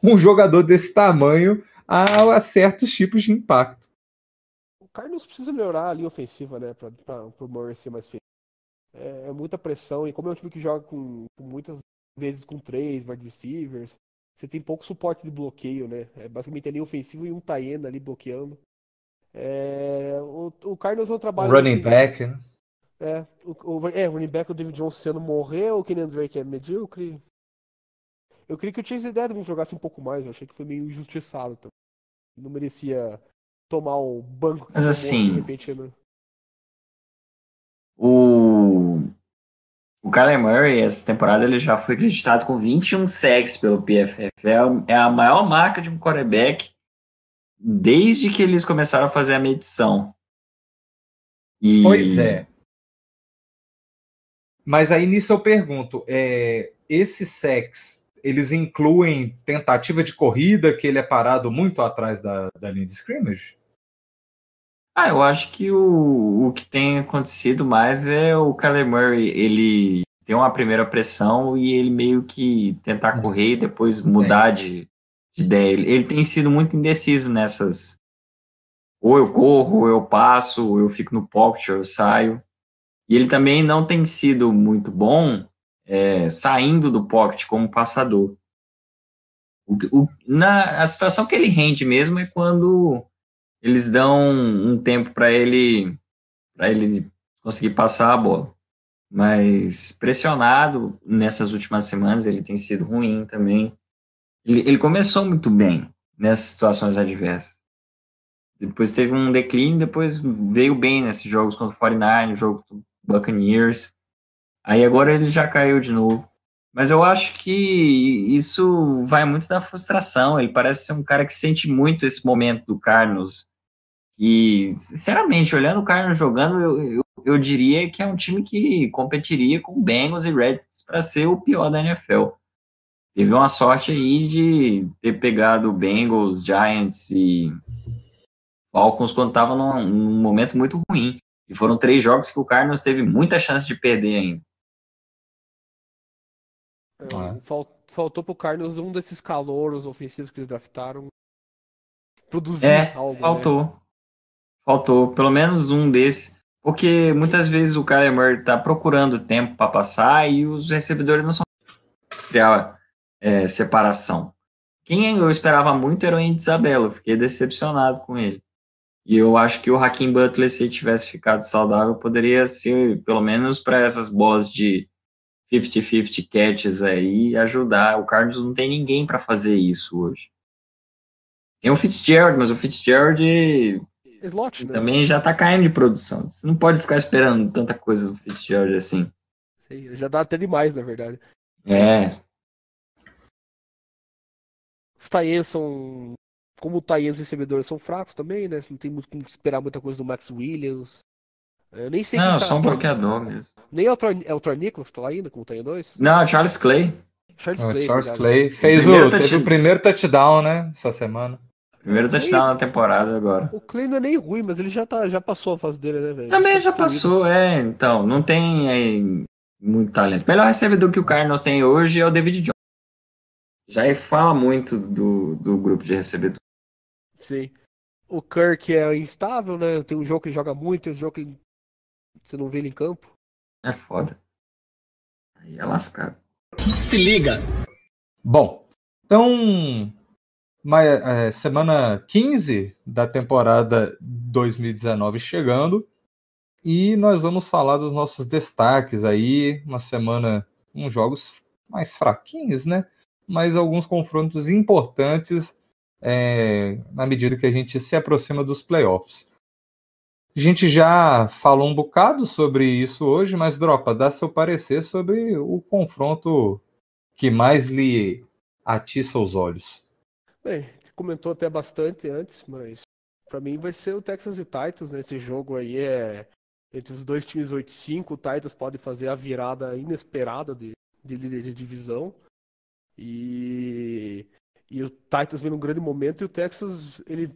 um jogador desse tamanho a, a certos tipos de impacto. O Cardinals precisa melhorar a linha ofensiva, né, pra, pra, pro Murray ser mais feio. É, é muita pressão, e como é um time que joga com, com muitas vezes com três wide receivers, você tem pouco suporte de bloqueio, né? É basicamente a linha ofensiva e um Tayena ali bloqueando. É, o, o Cardinals é um trabalho. Running back, né? É, o, o, é, o running back, o David Johnson sendo morreu, o Kenyan Drake é medíocre. Eu queria que o Chase Edmonds jogasse um pouco mais, eu achei que foi meio injustiçado também. Não merecia tomar o banco que Mas assim, de repente, né? O, o Kyler Murray, essa temporada, ele já foi acreditado com 21 sacks pelo PFF. É a, é a maior marca de um quarterback desde que eles começaram a fazer a medição. E, Pois é. Mas aí nisso eu pergunto, é, esses sacks, eles incluem tentativa de corrida, que ele é parado muito atrás da, da linha de scrimmage? Ah, eu acho que o, o que tem acontecido mais é o Kyler Murray, ele tem uma primeira pressão e ele meio que tentar correr e depois mudar de, de ideia. Ele, ele tem sido muito indeciso nessas. Ou eu corro, ou eu passo, ou eu fico no pocket, ou eu saio. E ele também não tem sido muito bom é, saindo do pocket como passador. O, o- na, a situação que ele rende mesmo é quando eles dão um tempo para ele para ele conseguir passar a bola. Mas pressionado nessas últimas semanas, ele tem sido ruim também. Ele, ele começou muito bem nessas situações adversas. Depois teve um declínio, depois veio bem nesses jogos contra o 49, jogo Buccaneers. Aí agora ele já caiu de novo. Mas eu acho que isso vai muito da frustração. Ele parece ser um cara que sente muito esse momento do Carlos. E, sinceramente, olhando o Carlos jogando, eu, eu, eu diria que é um time que competiria com Bengals e Redskins para ser o pior da NFL. Teve uma sorte aí de ter pegado Bengals, Giants e Falcons quando estava num, num momento muito ruim. E foram três jogos que o Cardinals teve muita chance de perder ainda. É, fal- faltou pro Cardinals um desses calouros ofensivos que eles draftaram produzir É, algo, né? faltou. Faltou pelo menos um desses. Porque muitas vezes o Kyler Murray tá procurando tempo para passar e os recebedores não são criar é, separação. Quem eu esperava muito era o Andy Isabella, fiquei decepcionado com ele. E eu acho que o Hakim Butler, se ele tivesse ficado saudável, poderia ser, pelo menos para essas bolas de 50-50 catches aí, ajudar. O Cardinals não tem ninguém para fazer isso hoje. Tem o Fitzgerald, mas o Fitzgerald Slot, né? também já tá caindo de produção. Você não pode ficar esperando tanta coisa do Fitzgerald assim. Sei, já dá até demais, na verdade. É, Os Taiens são. Como os recebedores são fracos também, né? Não tem muito como esperar muita coisa do Max Williams. Eu nem sei não, quem tá. só um bloqueador mesmo. Nem é o, Tor... é o Tor Nicholas que tá lá ainda, como Taien 2? Não, Charles Clay. Charles O Clay. Charles verdade. Clay fez o, teve touchdown. o primeiro touchdown, né? Essa semana. Primeiro Clay- touchdown na temporada agora. O Clay não é nem ruim, mas ele já, tá, já passou a fase dele, né, velho? Também Tá já destruído. passou, é. Então, não tem é, muito talento. O melhor recebedor que o Cardinals tem hoje é o David Johnson. Já fala muito do, do grupo de recebedores. Sim. O Kirk é instável, né? Tem um jogo que joga muito, tem um jogo que você não vê ele em campo. É foda. Aí é lascado. Se liga. Bom, então, é, semana 15 da temporada 2019 chegando e nós vamos falar dos nossos destaques aí, uma semana com jogos mais fraquinhos, né? Mas alguns confrontos importantes é, na medida que a gente se aproxima dos playoffs. A gente já falou um bocado sobre isso hoje, mas Dropa, dá seu parecer sobre o confronto que mais lhe atiça os olhos. Bem, comentou até bastante antes, mas pra mim vai ser o Texas e Titans nesse jogo aí é entre os dois times 8-5, o Titans pode fazer a virada inesperada de, de líder de divisão. E e o Titans vem num grande momento e o Texas, ele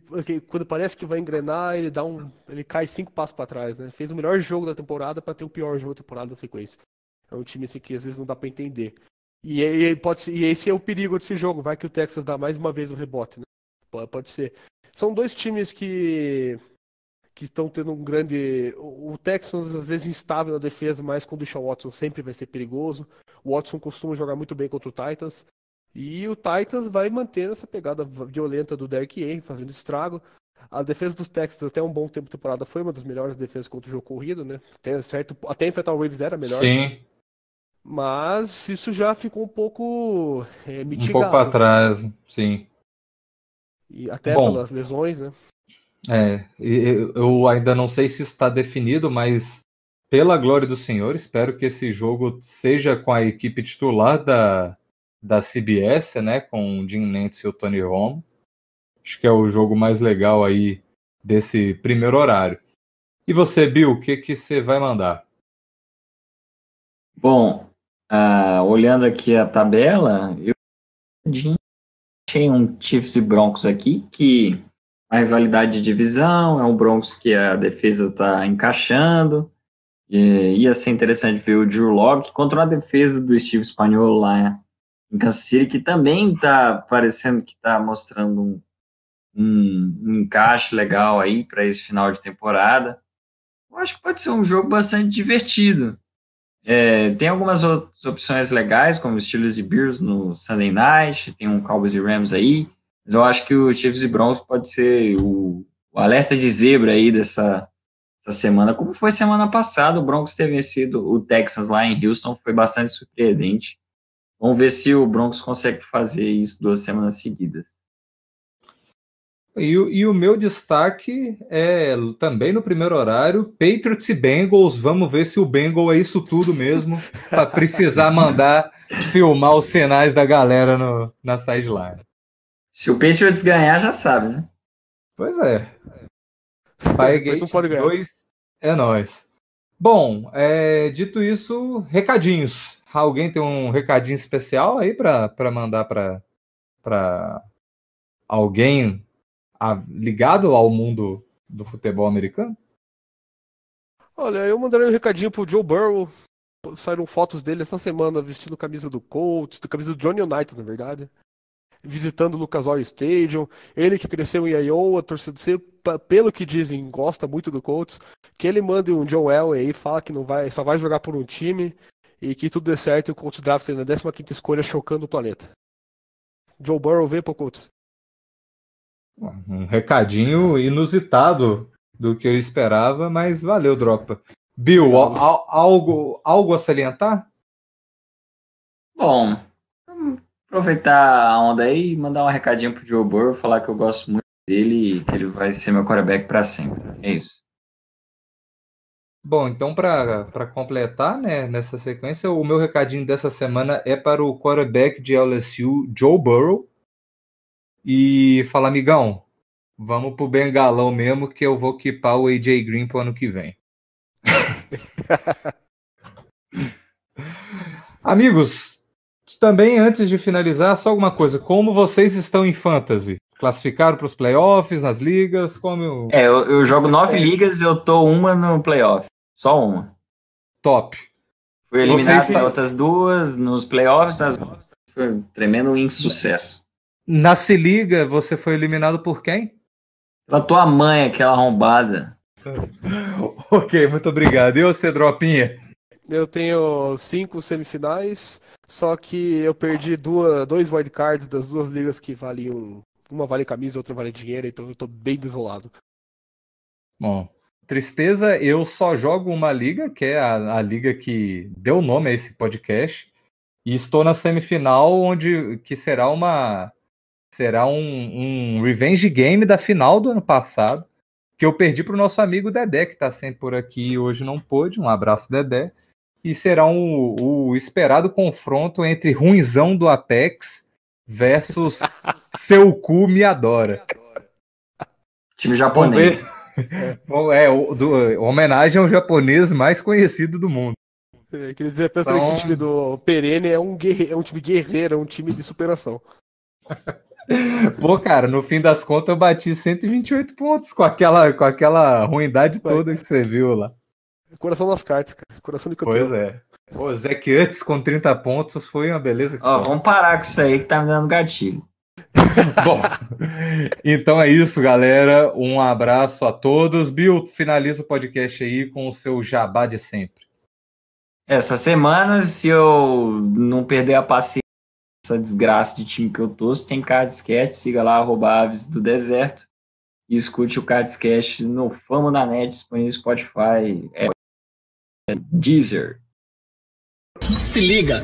quando parece que vai engrenar, ele dá um, ele cai cinco passos para trás, né? Fez o melhor jogo da temporada para ter o pior jogo da temporada da sequência. É um time assim, que às vezes não dá para entender. E, aí pode ser- e esse é o perigo desse jogo, vai que o Texas dá mais uma vez o rebote, né? Pode, ser. São dois times que que estão tendo um grande. O Texans às vezes instável na defesa, mas com o Deshaun Watson sempre vai ser perigoso. O Watson costuma jogar muito bem contra o Titans. E o Titans vai manter essa pegada violenta do Derrick Henry, fazendo estrago. A defesa dos Texans até um bom tempo de temporada foi uma das melhores defesas contra o jogo corrido, né? Até, certo, até enfrentar o Ravens era melhor. Sim, Mas isso já ficou um pouco é, um mitigado. pouco atrás, sim. E até Bom. pelas lesões, né? É, eu ainda não sei se está definido, mas pela glória do Senhor, espero que esse jogo seja com a equipe titular da, da CBS, né, com o Jim Nantz e o Tony Romo. Acho que é o jogo mais legal aí desse primeiro horário. E você, Bill, o que que você vai mandar? Bom, ah, olhando aqui a tabela, eu achei um Chiefs e Broncos aqui, que a rivalidade de divisão, é um Broncos que a defesa está encaixando, e ia ser interessante ver o Drew Locke contra uma defesa do Steve Spaniolo lá em Kansas City, que também está parecendo que está mostrando um, um, um encaixe legal aí para esse final de temporada. Eu acho que pode ser um jogo bastante divertido. É, tem algumas outras opções legais, como Steelers e Bears no Sunday Night, tem um Cowboys e Rams aí, mas eu acho que o Chiefs e Broncos pode ser o, o alerta de zebra aí dessa, dessa semana, como foi semana passada, o Broncos ter vencido o Texans lá em Houston, foi bastante surpreendente. Vamos ver se o Broncos consegue fazer isso duas semanas seguidas. E, o- e o meu destaque é também no primeiro horário, Patriots e Bengals. Vamos ver se o Bengal é isso tudo mesmo, para precisar mandar filmar os sinais da galera no, na sideline. Se o Patriots ganhar, já sabe, né? Pois é. Spygate pode ganhar. 2 é nóis. Bom, é, dito isso, recadinhos. Alguém tem um recadinho especial aí para mandar para alguém a- ligado ao mundo do futebol americano? Olha, eu mandarei um recadinho pro Joe Burrow. Saíram fotos dele essa semana vestindo camisa do Colts, do camisa do Johnny United, na verdade. Visitando o Lucas Oil Stadium. Ele que cresceu em Iowa, torcedor, pelo que dizem, gosta muito do Colts. Que ele mande um John Elway aí, fala que não vai, só vai jogar por um time e que tudo dê certo e o Colts draft na 15ª escolha, chocando o planeta. Joe Burrow vem pro Colts. Um recadinho inusitado do que eu esperava, mas valeu, Dropa. Bill, al- al- algo, algo a salientar? Bom, vamos aproveitar a onda aí e mandar um recadinho pro Joe Burrow, falar que eu gosto muito dele e que ele vai ser meu quarterback para sempre. É isso. Bom, então para completar, né, nessa sequência, o meu recadinho dessa semana é para o quarterback de LSU, Joe Burrow, e falar, amigão, vamos pro bengalão mesmo que eu vou equipar o AJ Green pro ano que vem. Amigos, também antes de finalizar, só alguma coisa, como vocês estão em fantasy? Classificaram para os playoffs, nas ligas, como É, eu, eu jogo nove ligas eu tô uma no playoff. Só uma. top. Fui eliminado em está- outras duas nos playoffs, as outras foi um tremendo insucesso. Na Se Liga, você foi eliminado por quem? Pela tua mãe, aquela arrombada. ok, muito obrigado. E você, Dropinha? Eu tenho cinco semifinais, só que eu perdi duas, dois wildcards das duas ligas que valiam. Uma vale camisa, outra vale dinheiro, então eu tô bem desolado. Bom, tristeza, eu só jogo uma liga, que é a, a liga que deu nome a esse podcast, e estou na semifinal, onde que será uma será um, um revenge game da final do ano passado, que eu perdi para o nosso amigo Dedé, que está sempre por aqui e hoje não pôde. Um abraço, Dedé. E será um, o esperado confronto entre Ruinzão do Apex versus Seu Cu Me Adora. Time Vamos japonês. Bom, é, o, do, homenagem ao japonês mais conhecido do mundo. É, queria dizer apenas também que Então- esse time do Perene é um, guerre... é um time guerreiro, é um time de superação. Pô, cara, no fim das contas eu bati 128 pontos com aquela, com aquela ruindade Vai. toda que você viu lá. Coração nas cartas, cara. Coração de campeão. Pois é. O Zach Utz com 30 pontos foi uma beleza que Ó, só. vamos parar com isso aí que tá me dando gatilho. Bom, então é isso, galera. Um abraço a todos. Bill, finaliza o podcast aí com o seu jabá de sempre. Essa semana, se eu não perder a paciência, essa desgraça de time que eu tô, se tem Cardcast, siga lá, arroba Aves do Deserto, e escute o Cardcast no Famo na Net, disponível no Spotify, é, Deezer. Se liga,